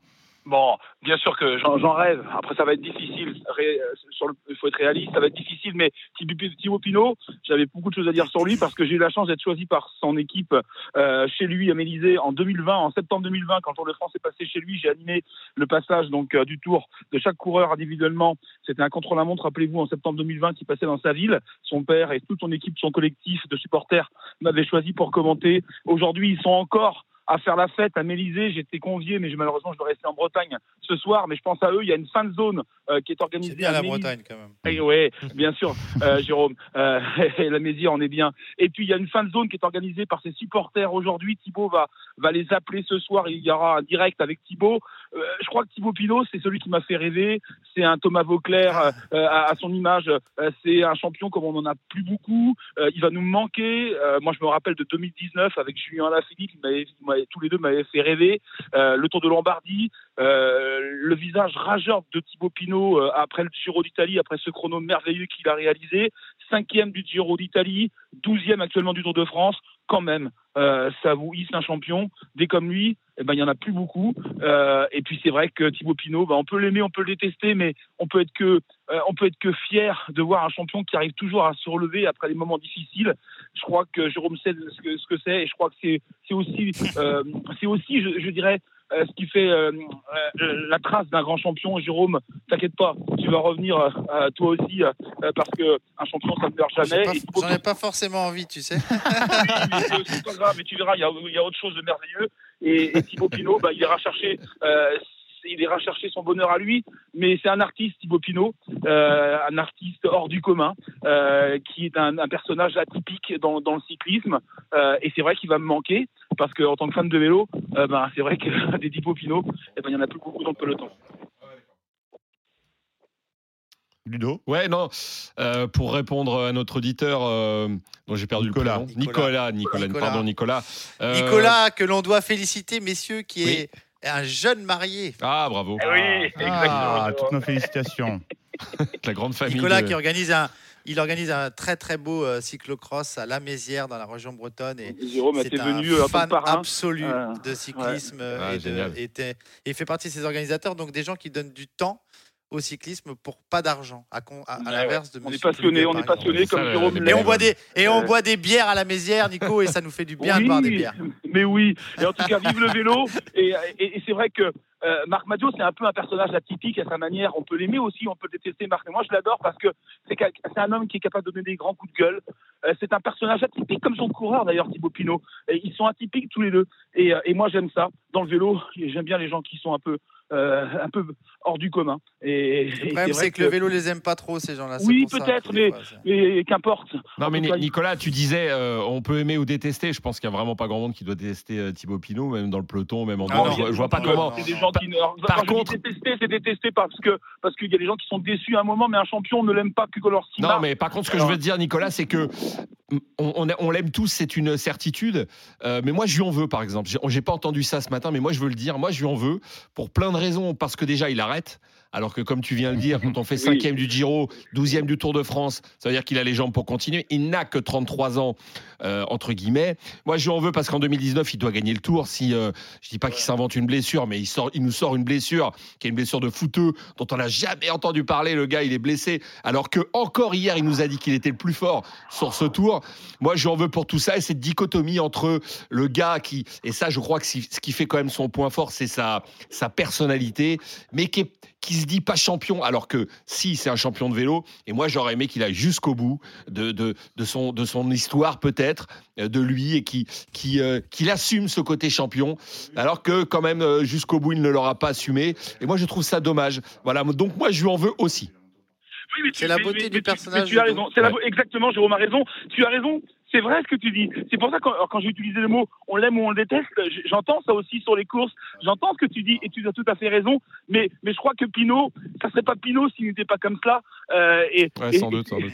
Bon, bien sûr que j'en rêve. Après, ça va être difficile. Le- Il faut être réaliste. Ça va être difficile. Mais Thibaut Pinot, j'avais beaucoup de choses à dire sur lui parce que j'ai eu la chance d'être choisi par son équipe euh, chez lui à Mélisée en 2020, en septembre 2020, quand le Tour de France est passé chez lui. J'ai animé le passage donc euh, du Tour de chaque coureur individuellement. C'était un contre-la-montre, rappelez-vous, en septembre 2020 qui passait dans sa ville. Son père et toute son équipe, son collectif de supporters m'avaient choisi pour commenter. Aujourd'hui, ils sont encore à faire la fête à Mélisée. J'étais convié, mais malheureusement, je dois rester en Bretagne ce soir. Mais je pense à eux. Il y a une fan zone euh, qui est C'est organisée bien à la. Bretagne quand même. Eh ouais, bien sûr, euh, Jérôme. Euh, et la Mésie en est bien. Et puis il y a une fan zone qui est organisée par ses supporters aujourd'hui. Thibaut va va les appeler ce soir. Il y aura un direct avec Thibaut. Je crois que Thibaut Pinot, c'est celui qui m'a fait rêver. C'est un Thomas Vauclair euh, à, à son image. C'est un champion comme on en a plus beaucoup. Il va nous manquer. Moi, je me rappelle de 2019 avec Julien Alaphilippe. Il m'avait- tous les deux m'avaient fait rêver. Euh, le Tour de Lombardie. Euh, le visage rageur de Thibaut Pinot euh, après le Giro d'Italie, après ce chrono merveilleux qu'il a réalisé, cinquième du Giro d'Italie, douzième actuellement du Tour de France, quand même, ça vous hisse un champion. Des comme lui, eh ben il y en a plus beaucoup. Et puis c'est vrai que Thibaut Pinot, ben, on peut l'aimer, on peut le détester, mais on peut être que euh, on peut être que fier de voir un champion qui arrive toujours à se relever après des moments difficiles. Je crois que Jérôme sait ce que ce que c'est et je crois que c'est aussi euh, c'est aussi je, je dirais euh, ce qui fait euh, la trace d'un grand champion. Jérôme, t'inquiète pas, tu vas revenir toi aussi parce que un champion ça ne meurt jamais. J'en ai pas forcément envie, tu sais. mais c'est pas grave, mais tu verras, il y a, il y a autre chose de merveilleux. Et, et Thibaut Pinot, bah, il ira chercher. Il ira chercher son bonheur à lui, mais c'est un artiste, Thibaut Pinot, euh, un artiste hors du commun, euh, qui est un, un personnage atypique dans, dans le cyclisme. Euh, et c'est vrai qu'il va me manquer, parce qu'en tant que fan de vélo, euh, ben, c'est vrai que des Thibaut Pinot, eh ben, il y en a plus beaucoup dans le peloton. Ludo? Ouais, non. euh, pour répondre à notre auditeur euh, dont j'ai perdu Nicolas. le prénom. Nicolas, Nicolas, Nicolas. pardon, Nicolas. Euh, Nicolas, que l'on doit féliciter, messieurs, qui Oui. est un jeune marié. Ah, bravo. Eh oui, Ah, toutes nos félicitations. La grande famille. Nicolas de- qui organise un, il organise un très très beau euh, cyclocross à La Mézière dans la région bretonne et Jérôme c'est un venu tant fan absolu Euh, de cyclisme euh, Ah, et, de- et était- et il fait partie de ces organisateurs donc des gens qui donnent du temps au cyclisme pour pas d'argent à, con- à- à Ouais, l'inverse de On est passionné, on est passionné comme Jérôme et on boit des et on boit des bières à la Mézière Nico et ça nous fait du bien de boire des bières Mais oui, et en tout cas, vive le vélo. Et, et- et c'est vrai que euh, Marc Madio, c'est un peu un personnage atypique à sa manière. On peut l'aimer aussi, on peut le détester, Marc. Mais moi, je l'adore parce que c'est un homme qui est capable de donner des grands coups de gueule. Euh, c'est un personnage atypique, comme son coureur d'ailleurs, Thibaut Pinot. Et ils sont atypiques tous les deux. Et, euh, et moi, j'aime ça. Dans le vélo, j'aime bien les gens qui sont un peu, euh, un peu hors du commun. Et, le problème vrai c'est que le vélo les aime pas trop ces gens-là Oui, peut-être, que mais, mais qu'importe. Non, mais cas, Nicolas, tu disais, euh, on peut aimer ou détester. Je pense qu'il n'y a vraiment pas grand monde qui doit détester euh, Thibaut Pinot, même dans le peloton, même en Ah dehors. je, vois- je vois pas Non, comment. non, C'est des gens qui ne. Par Quand contre- détester, c'est détester parce que parce qu'il y a des gens qui sont déçus à un moment, mais un champion on ne l'aime pas que quand leur Non, mais par contre, ce que Alors- je veux te dire, Nicolas, c'est que on, on, on l'aime tous, c'est une certitude. Euh, mais moi, je lui en veux, par exemple. J'ai j'ai pas entendu ça ce matin, mais moi, je veux le dire. Moi, je lui en veux pour plein de raisons. Parce que déjà, il arrête. Alors que, comme tu viens de le dire, quand on fait cinquième du Giro, 12e du Tour de France, ça veut dire qu'il a les jambes pour continuer. Il n'a que 33 ans, euh, entre guillemets. Moi, je lui en veux parce qu'en 2019, il doit gagner le Tour. Si euh, je dis pas qu'il s'invente une blessure, mais il sort, il nous sort une blessure qui est une blessure de fouteux dont on n'a jamais entendu parler. Le gars, il est blessé. Alors que encore hier, il nous a dit qu'il était le plus fort sur ce Tour. Moi, je lui en veux pour tout ça et cette dichotomie entre le gars qui et ça, je crois que ce qui fait quand même son point fort, c'est sa sa personnalité, mais qui est qui se dit pas champion, alors que si c'est un champion de vélo, et moi j'aurais aimé qu'il aille jusqu'au bout de, de, de, son, de son histoire peut-être, euh, de lui, et qui, qui, euh, qu'il assume ce côté champion, alors que quand même euh, jusqu'au bout il ne l'aura pas assumé, et moi je trouve ça dommage. Voilà, donc moi je lui en veux aussi. Oui, mais tu- C'est la beauté mais- du mais personnage, mais tu as raison. C'est la Ouais. beau- exactement, Jérôme a raison. Tu as raison. C'est vrai ce que tu dis. C'est pour ça que quand, quand j'ai utilisé le mot on l'aime ou on le déteste, j'entends ça aussi sur les courses. J'entends ce que tu dis et tu as tout à fait raison. Mais, mais je crois que Pinot, ça serait pas Pinot s'il n'était pas comme cela. Euh, et, Ouais, et- sans doute, sans doute.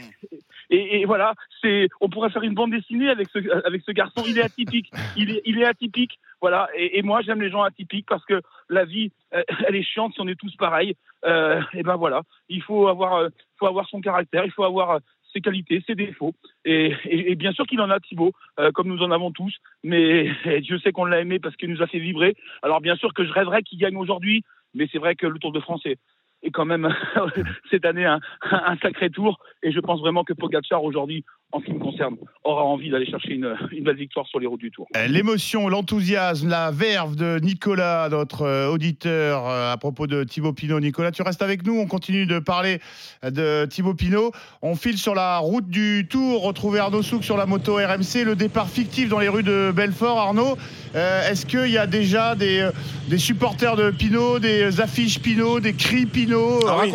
Et, et voilà, c'est, on pourrait faire une bande dessinée avec ce, avec ce garçon. Il est atypique. Il est, il est atypique. Voilà. Et, et moi, j'aime les gens atypiques parce que la vie, euh, elle est chiante si on est tous pareils. Euh, et ben voilà. Il faut avoir, euh, faut avoir son caractère. Il faut avoir ses qualités, ses défauts. Et, bien sûr qu'il en a, Thibaut, euh, comme nous en avons tous. Mais Dieu sait qu'on l'a aimé parce qu'il nous a fait vibrer. Alors bien sûr que je rêverais qu'il gagne aujourd'hui. Mais c'est vrai que le Tour de France est, est quand même cette année un, un sacré tour. Et je pense vraiment que Pogacar aujourd'hui, en ce qui me concerne, aura envie d'aller chercher une, une belle victoire sur les routes du Tour. Euh, L'émotion, l'enthousiasme, la verve de Nicolas, notre euh, auditeur, euh, à propos de Thibaut Pinot. Nicolas, tu restes avec nous. On continue de parler de Thibaut Pinot. On file sur la route du Tour. Retrouver Arnaud Souk sur la moto RMC. Le départ fictif dans les rues de Belfort. Arnaud, euh, est-ce qu'il y a déjà des, des supporters de Pinot, des affiches Pinot, des cris Pinot? Ah oui.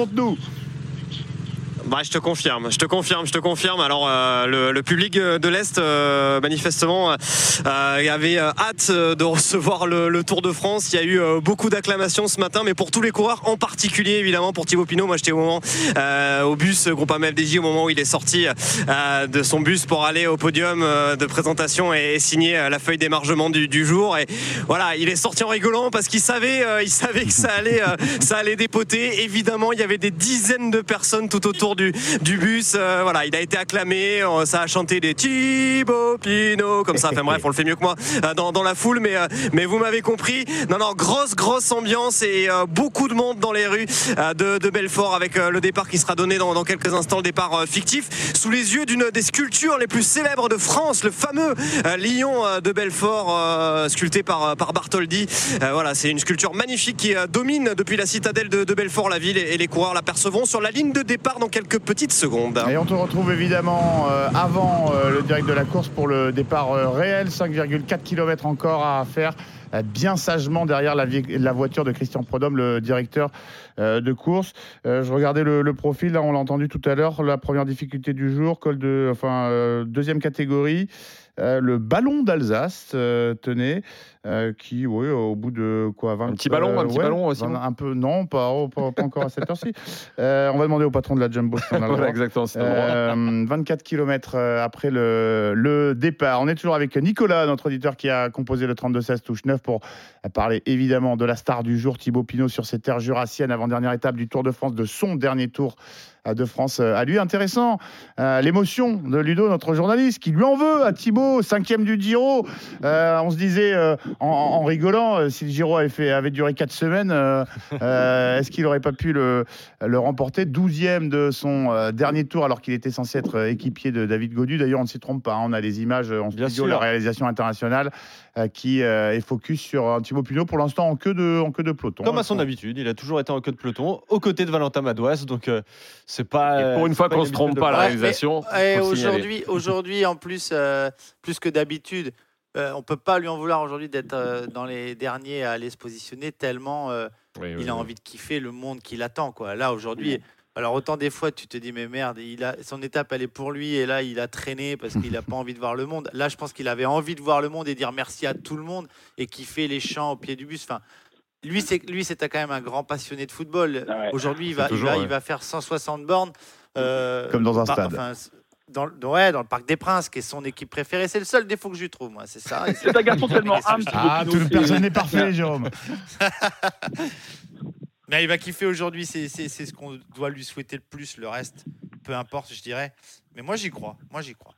Bah, je te confirme, je te confirme, je te confirme. Alors, euh, le, public de l'Est, euh, manifestement, euh, avait hâte de recevoir le, Tour de France. Il y a eu beaucoup d'acclamations ce matin, mais pour tous les coureurs, en particulier, évidemment, pour Thibaut Pinot. Moi, j'étais au moment, au bus Groupama FDJ, au moment où il est sorti de son bus pour aller au podium de présentation et, signer la feuille d'émargement du, du jour. Et voilà, il est sorti en rigolant parce qu'il savait, il savait que ça allait, ça allait dépoter. Évidemment, il y avait des dizaines de personnes tout autour du, bus. Euh, voilà, il a été acclamé. euh, Ça a chanté des Thibaut Pinot comme ça. Enfin bref, on le fait mieux que moi euh, dans, la foule, mais, mais vous m'avez compris. Non, non, grosse, grosse ambiance et beaucoup de monde dans les rues de, Belfort avec le départ qui sera donné dans, quelques instants, le départ fictif, sous les yeux d'une des sculptures les plus célèbres de France, le fameux lion de Belfort, sculpté par, par Bartholdi. Voilà, c'est une sculpture magnifique qui domine depuis la citadelle de, de Belfort la ville et, et les coureurs l'apercevront sur la ligne de départ dans quelques petites secondes. Et on te retrouve évidemment euh, avant euh, le direct de la course pour le départ euh, réel. 5,4 km encore à faire. Bien sagement derrière la, voiture de Christian Prodhomme, le directeur de course. Je regardais le, profil, là on l'a entendu tout à l'heure. La première difficulté du jour, col de, enfin deuxième catégorie. Euh, le ballon d'Alsace, euh, tenez, euh, qui, oui, au bout de quoi 20, Un petit ballon, un petit ballon, Simon Un peu, non, pas, oh, pas, pas encore à cette heure-ci. On va demander au patron de la Jumbo si on a le Voilà, droit. exactement, c'est le droit. Euh, 24 km après le, le départ. On est toujours avec Nicolas, notre auditeur qui a composé le 32-16 touche 9 pour parler évidemment de la star du jour, Thibaut Pinot, sur ces terres jurassiennes avant-dernière étape du Tour de France, de son dernier Tour de France euh, à lui. Intéressant, euh, l'émotion de Ludo, notre journaliste, qui lui en veut à Thibaut, cinquième du Giro. Euh, on se disait euh, en, en rigolant, si le Giro avait, fait, avait duré 4 semaines, est-ce qu'il n'aurait pas pu le, le remporter? 12e de son dernier tour alors qu'il était censé être équipier de David Godu. D'ailleurs, on ne s'y trompe pas. hein, on a les images en Bien studio, sûr. la réalisation internationale qui est focus sur un Thibaut Pinot pour l'instant en queue de, en queue de peloton. Comme à son habitude, il a toujours été en queue de peloton, aux côtés de Valentin Madouas. Donc, c'est pas. Et pour une c'est fois qu'on une se trompe pas, la réalisation. Signaler. aujourd'hui, aujourd'hui, en plus, euh, plus que d'habitude, euh, on peut pas lui en vouloir aujourd'hui d'être euh, dans les derniers à aller se positionner tellement euh, Oui, oui, il a oui. envie de kiffer le monde qui l'attend. Quoi. Là, aujourd'hui, alors autant des fois, tu te dis, mais merde, il a, son étape, elle est pour lui, et là, il a traîné parce qu'il n'a pas envie de voir le monde. Là, je pense qu'il avait envie de voir le monde et dire merci à tout le monde et kiffer les chants au pied du bus. Enfin, lui, c'est lui, c'était quand même un grand passionné de football. Ah ouais. Aujourd'hui, il va, il, va, ouais. il va faire 160 bornes. euh, Comme dans un par- stade. enfin, dans, le- ouais, dans le Parc des Princes, qui est son équipe préférée. C'est le seul défaut que je lui trouve, moi. C'est ça. C'est un garçon tellement âme, Ah, tout le personne n'est parfait, Jérôme. Mais il va kiffer aujourd'hui, c'est c'est- c'est ce qu'on doit lui souhaiter le plus. Le reste, peu importe, je dirais. Mais moi, j'y crois. Moi, j'y crois.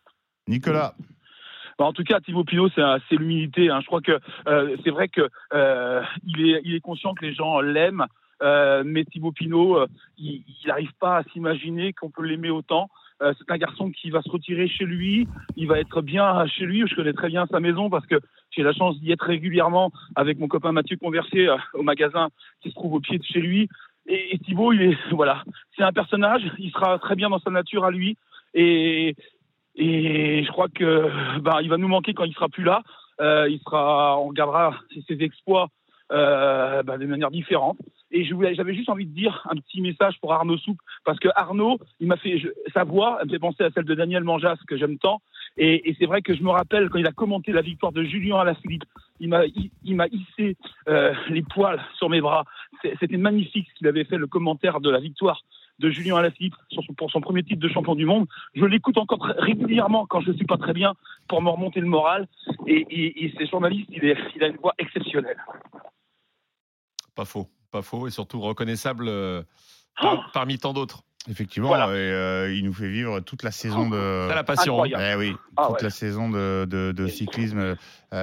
Nicolas. Bah, en tout cas, Thibaut Pinot, c'est l'humilité. hein. Je crois que euh, c'est vrai que euh, il, est, il est conscient que les gens l'aiment, euh, mais Thibaut Pinot, euh, il n'arrive pas à s'imaginer qu'on peut l'aimer autant. Euh, c'est un garçon qui va se retirer chez lui, il va être bien chez lui. Je connais très bien sa maison parce que j'ai la chance d'y être régulièrement avec mon copain Mathieu Conversé euh, au magasin qui se trouve au pied de chez lui. Et, et Thibaut, il est voilà, c'est un personnage. Il sera très bien dans sa nature à lui. Et, et je crois que ben, il va nous manquer quand il sera plus là. Euh, il sera, on regardera ses, exploits euh, ben, de manière différente. Et j'avais juste envie de dire un petit message pour Arnaud Soupe, parce que Arnaud, il m'a fait sa voix, elle me fait penser à celle de Daniel Manjas que j'aime tant. Et, et c'est vrai que je me rappelle quand il a commenté la victoire de Julien Alaphilippe, il m'a, il, m'a hissé euh, les poils sur mes bras. C'était magnifique ce qu'il avait fait, le commentaire de la victoire de Julien Alaphilippe pour son premier titre de champion du monde. Je l'écoute encore régulièrement quand je ne suis pas très bien pour me remonter le moral. Et, et, et c'est journaliste, il, est, il a une voix exceptionnelle. Pas faux, pas faux, et surtout reconnaissable euh, Oh par- parmi tant d'autres. Effectivement, Voilà. et, euh, il nous fait vivre toute la saison de. C'est la passion. Incroyable. Eh oui, Ah toute ouais. la saison de, de- de cyclisme. euh,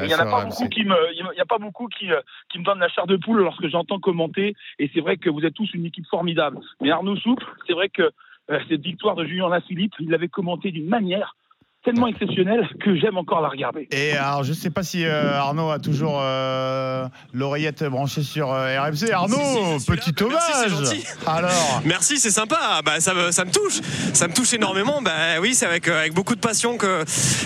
Il n'y en a pas beaucoup qui me, il y a pas beaucoup qui, qui me donnent la chair de poule lorsque j'entends commenter. Et c'est vrai que vous êtes tous une équipe formidable. Mais Arnaud Souple, c'est vrai que euh, cette victoire de Julien Lafilippe, il l'avait commenté d'une manière tellement exceptionnelle que j'aime encore la regarder. Et alors, je sais pas si euh, Arnaud a toujours euh, l'oreillette branchée sur euh, RMC. Arnaud, Si, si, petit. Merci, hommage. gentil. Alors, Merci, c'est sympa. Bah, ça, me, ça me touche. Ça me touche énormément. Bah, oui, c'est avec, euh, avec beaucoup de passion que,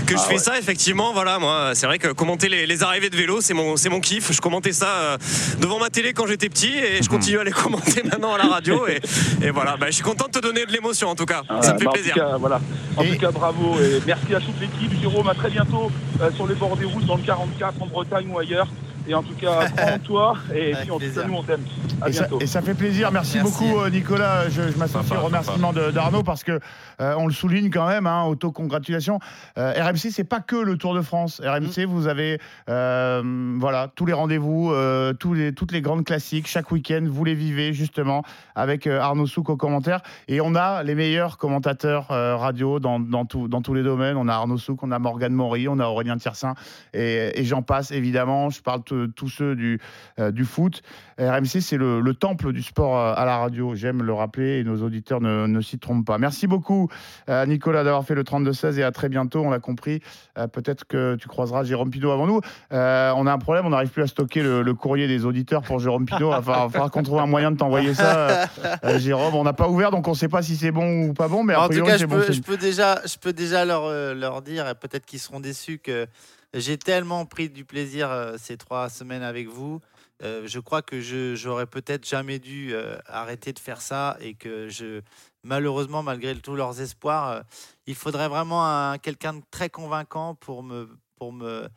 que je fais ça. Effectivement, voilà, moi, c'est vrai que commenter les, les arrivées de vélo, c'est mon, c'est mon kiff. Je commentais ça euh, devant ma télé quand j'étais petit et je continue à les commenter maintenant à la radio. Et, et voilà, bah, je suis content de te donner de l'émotion en tout cas. ça me fait Bah, en plaisir. Tout cas, voilà. En Et- tout cas, bravo et merci à toute l'équipe. Jérôme, à très bientôt euh, sur les bords des routes dans le 44 en Bretagne ou ailleurs. Et en tout cas, prends en toi. Et Avec puis, tout plaisir. nous, on t'aime. À Et ça, bientôt. et ça fait plaisir. Merci, Merci. beaucoup, euh, Nicolas. Je, je m'associe au remerciement d'Arnaud parce que euh, on le souligne quand même. Hein, Auto-congratulations. Euh, RMC, c'est pas que le Tour de France. RMC, vous avez euh, voilà tous les rendez-vous, euh, tous les, toutes les grandes classiques chaque week-end. Vous les vivez justement avec euh, Arnaud Souk au commentaire. Et on a les meilleurs commentateurs euh, radio dans, dans, tout- dans tous les domaines. On a Arnaud Souk, on a Morgane Maury, on a Aurélien Tiersin et, et j'en passe évidemment. Je parle de tous ceux du, euh, du foot. RMC, c'est le, le temple du sport euh, à la radio. J'aime le rappeler et nos auditeurs ne, ne s'y trompent pas. Merci beaucoup, euh, Nicolas, d'avoir fait le 32-16 et à très bientôt. On l'a compris. Euh, Peut-être que tu croiseras Jérôme Pinault avant nous. Euh, on a un problème, on n'arrive plus à stocker le, le courrier des auditeurs pour Jérôme Pinault. Il va falloir, qu'on trouve un moyen de t'envoyer ça, euh, euh, Jérôme. On n'a pas ouvert, donc on ne sait pas si c'est bon ou pas bon. Mais en tout cas, je bon peux, signe. je peux déjà, je peux déjà leur, euh, leur dire, et peut-être qu'ils seront déçus, que j'ai tellement pris du plaisir euh, ces trois semaines avec vous. Euh, je crois que je j'aurais peut-être jamais dû euh, arrêter de faire ça et que je, malheureusement, malgré tous leurs espoirs, il faudrait vraiment un- quelqu'un de très convaincant pour me, pour me,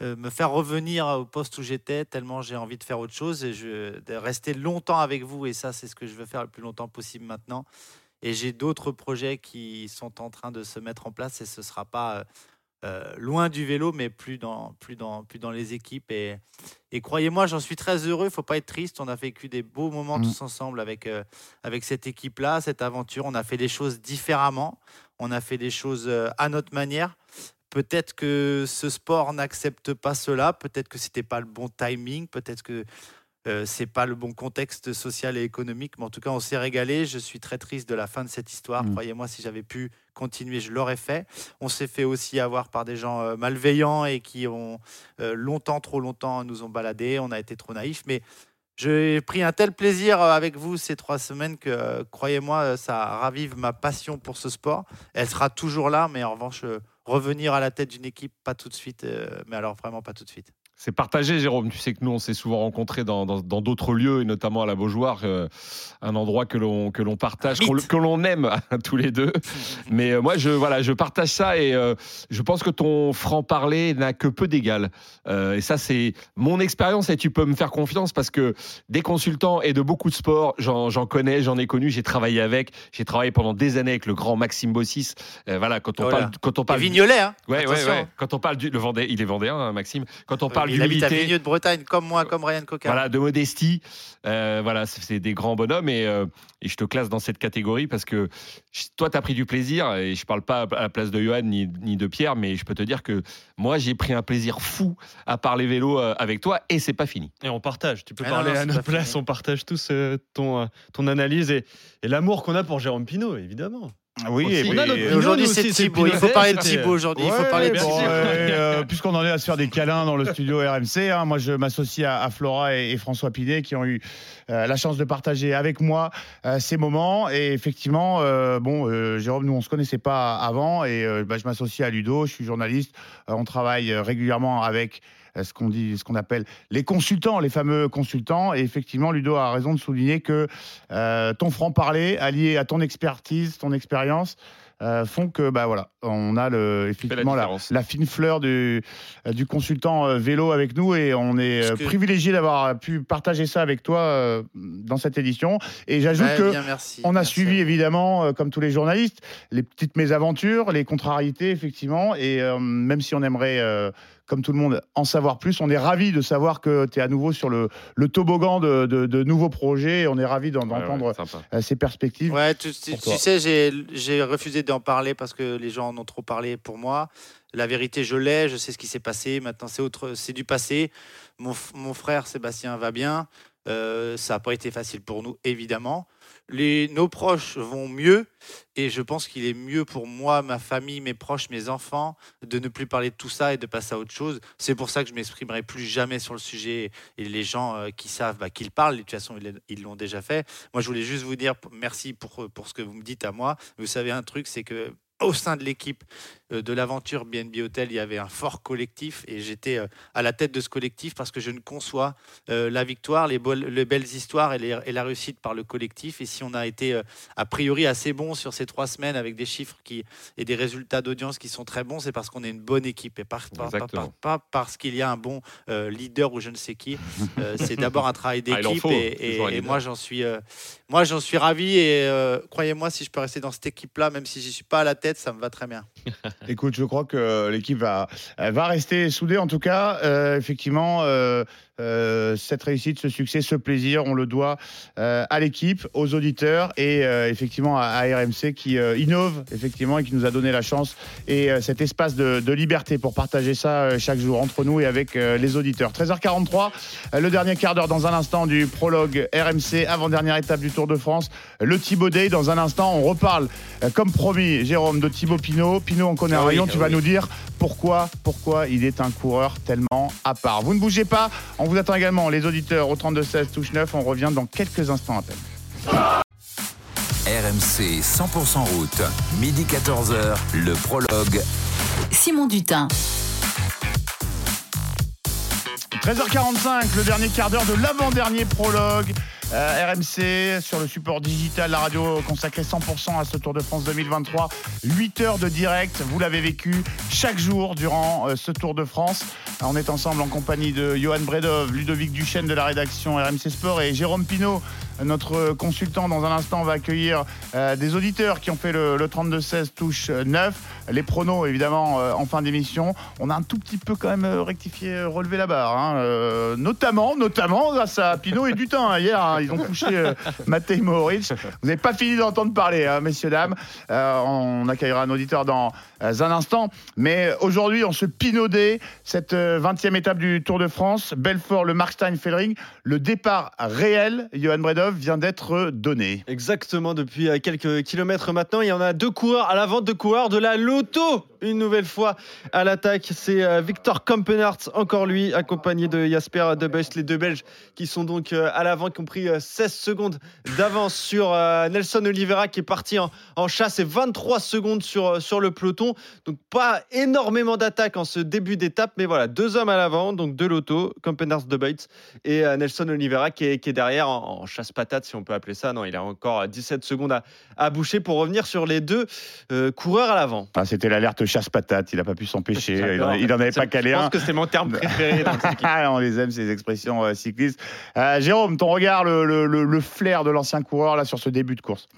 me faire revenir au poste où j'étais, tellement j'ai envie de faire autre chose et je, de rester longtemps avec vous. Et ça, c'est ce que je veux faire le plus longtemps possible maintenant. Et j'ai d'autres projets qui sont en train de se mettre en place et ce ne sera pas euh, loin du vélo, mais plus dans, plus dans, plus dans les équipes. Et, et croyez-moi, j'en suis très heureux. Il ne faut pas être triste. On a vécu des beaux moments Mm. tous ensemble avec, euh, avec cette équipe-là, cette aventure. On a fait les choses différemment. On a fait les choses euh, à notre manière. Peut-être que ce sport n'accepte pas cela. Peut-être que c'était pas le bon timing. Peut-être que euh, c'est pas le bon contexte social et économique, mais en tout cas, on s'est régalé. Je suis très triste de la fin de cette histoire. Mm. Croyez-moi, si j'avais pu continuer, je l'aurais fait. On s'est fait aussi avoir par des gens euh, malveillants et qui ont euh, longtemps, trop longtemps, nous ont baladés. On a été trop naïfs, mais j'ai pris un tel plaisir avec vous ces trois semaines que, croyez-moi, ça ravive ma passion pour ce sport. Elle sera toujours là, mais en revanche, revenir à la tête d'une équipe, pas tout de suite, mais alors vraiment pas tout de suite. C'est partagé, Jérôme. Tu sais que nous, on s'est souvent rencontrés dans d'autres lieux, et notamment à la Beaujoire, euh, un endroit que l'on que l'on partage, que l'on aime tous les deux. Mais euh, moi, je voilà, je partage ça et euh, je pense que ton franc parler n'a que peu d'égal. Et ça, c'est mon expérience et tu peux me faire confiance parce que des consultants et de beaucoup de sports, j'en connais, j'en ai connu, j'ai travaillé avec, j'ai travaillé pendant des années avec le grand Maxime Bossis. Voilà, quand on Oh parle, quand on parle, Vignolet, hein Ouais, ouais. Quand on parle du le Vendée, il est vendéen, hein, Maxime. Quand on parle il habite à Vigneux de Bretagne, comme moi, comme Ryan Coca. voilà, de modestie. Euh, voilà, c'est des grands bonhommes et, euh, et je te classe dans cette catégorie parce que je- toi, tu as pris du plaisir et je parle pas à la place de Johan ni, ni de Pierre, mais je peux te dire que moi, j'ai pris un plaisir fou à parler vélo euh, avec toi et c'est pas fini. Et on partage. Tu peux Ah parler non, à notre place. fini. On partage tous euh, ton, euh, ton analyse et, et l'amour qu'on a pour Jérôme Pinault, évidemment. Oui, Aussi. et On a puis- notre Et Pinot, Aujourd'hui, c'est Thibaut. Il faut parler de Thibaut aujourd'hui. Il faut Ouais, parler de bon, ouais, euh, Puisqu'on en est à se faire des câlins dans le studio RMC, hein, moi je m'associe à, à Flora et, et François Pinet qui ont eu euh, la chance de partager avec moi euh, ces moments. Et effectivement, bon, Jérôme, nous on se connaissait pas avant et bah, je m'associe à Ludo, je suis journaliste, on travaille régulièrement avec ce qu'on dit, ce qu'on appelle les consultants, les fameux consultants. Et effectivement, Ludo a raison de souligner que euh, ton franc-parler, allié à ton expertise, ton expérience, euh, font que bah voilà, on a le, effectivement la, la fine fleur du, euh, du consultant euh, vélo avec nous et on est euh, que- privilégié d'avoir pu partager ça avec toi euh, dans cette édition. Et j'ajoute Ouais, que bien, merci. on a Merci suivi évidemment, euh, comme tous les journalistes, les petites mésaventures, les contrariétés, effectivement. Et euh, même si on aimerait, euh, comme tout le monde, en savoir plus, on est ravi de savoir que tu es à nouveau sur le, le toboggan de, de- de nouveaux projets. Et on est ravi d'en- Ouais, ouais, d'entendre sympa. euh, ces perspectives. Ouais, tu, sais, j'ai refusé d'en parler parce que les gens en ont trop parlé pour moi. La vérité, je l'ai, je sais ce qui s'est passé. Maintenant, c'est autre, c'est du passé. Mon frère Sébastien va bien. Euh, ça n'a pas été facile pour nous, évidemment. Nos proches vont mieux et je pense qu'il est mieux pour moi, ma famille, mes proches, mes enfants de ne plus parler de tout ça et de passer à autre chose. C'est pour ça que je m'exprimerai plus jamais sur le sujet et les gens euh, qui savent bah, qu'ils parlent, de toute façon, ils l'ont déjà fait. Moi, je voulais juste vous dire merci pour, pour ce que vous me dites à moi. Vous savez un truc, c'est que au sein de l'équipe de l'aventure BNB Hotel, il y avait un fort collectif et j'étais euh, à la tête de ce collectif parce que je ne conçois euh, la victoire, les, bol- les belles histoires et, les- et la réussite par le collectif. Et si on a été euh, a priori assez bon sur ces trois semaines avec des chiffres qui, et des résultats d'audience qui sont très bons, c'est parce qu'on est une bonne équipe et pas, pas- pas- Exactement. pas- pas parce qu'il y a un bon euh, leader ou je ne sais qui. Euh, c'est d'abord un travail Ah, d'équipe et, moi j'en suis, euh, moi j'en suis ravi et euh, croyez-moi si je peux rester dans cette équipe-là, même si j'y suis pas à la tête, ça me va très bien. Écoute, je crois que l'équipe va, va rester soudée. En tout cas, euh, effectivement, euh, cette réussite, ce succès, ce plaisir, on le doit euh, à l'équipe, aux auditeurs et euh, effectivement à, à RMC qui innove effectivement et qui nous a donné la chance et cet espace de, de liberté pour partager ça chaque jour entre nous et avec les auditeurs. 13h43, euh, le dernier quart d'heure dans un instant du prologue RMC, avant-dernière étape du Tour de France, le Thibaut Day. Dans un instant, on reparle, comme promis, Jérôme, de Thibaut Pinot. Pinot, on connaît Ah un oui, rayon, ah tu vas oui. nous dire pourquoi, pourquoi il est un coureur tellement à part. Vous ne bougez pas, on vous attend également, les auditeurs au 32-16 touche 9, on revient dans quelques instants à peine. RMC 100% route, midi 14h, le prologue. Simon Dutin. 13h45, le dernier quart d'heure de l'avant-dernier prologue. Euh, RMC sur le support digital, la radio consacrée 100% à ce Tour de France 2023. 8 heures de direct, vous l'avez vécu chaque jour durant euh, ce Tour de France. On est ensemble en compagnie de Johan Bredov, Ludovic Duchesne de la rédaction RMC Sport et Jérôme Pinault, notre consultant. Dans un instant, on va accueillir euh, des auditeurs qui ont fait le, le 32-16 touche 9. Les pronos, évidemment, euh, en fin d'émission. On a un tout petit peu quand même euh, rectifié, euh, relevé la barre. hein. Euh, notamment, notamment grâce à Pinot et Dutin. Hier, hein, ils ont couché euh, Matej. Vous n'avez pas fini d'entendre parler, hein, messieurs, dames. Euh, on accueillera un auditeur dans euh, un instant. Mais aujourd'hui, on se pinodait cette euh, 20e étape du Tour de France. Belfort, le Markstein-Fellring. Le départ réel, Johan Bredov, vient d'être donné. Exactement, depuis euh, quelques kilomètres maintenant, il y en a deux coureurs à l'avant, deux coureurs de la Loto. Une nouvelle fois à l'attaque, c'est euh, Victor Kampenhardt, encore lui, accompagné de Jasper De Buist, les deux Belges qui sont donc euh, à l'avant, qui ont pris euh, 16 secondes d'avance sur euh, Nelson Oliveira qui est parti en, chasse et 23 secondes sur, euh, sur le peloton. Donc pas énormément d'attaque en ce début d'étape, mais voilà, deux hommes à l'avant, donc deux Loto, Kampenhardt De Buist et euh, Nelson Oliveira qui est, derrière en, en chasse-patate, si on peut appeler ça. Non, il a encore 17 secondes à, à boucher pour revenir sur les deux euh, coureurs à l'avant. Ah, C'était l'alerte chasse-patate, il n'a pas pu s'empêcher. Il en, J'adore. il en avait pas calé Je un. pense que c'est mon terme préféré dans. Ah, on les aime, ces expressions euh, cyclistes. Euh, Jérôme, ton regard, le, le- le- le flair de l'ancien coureur là sur ce début de course.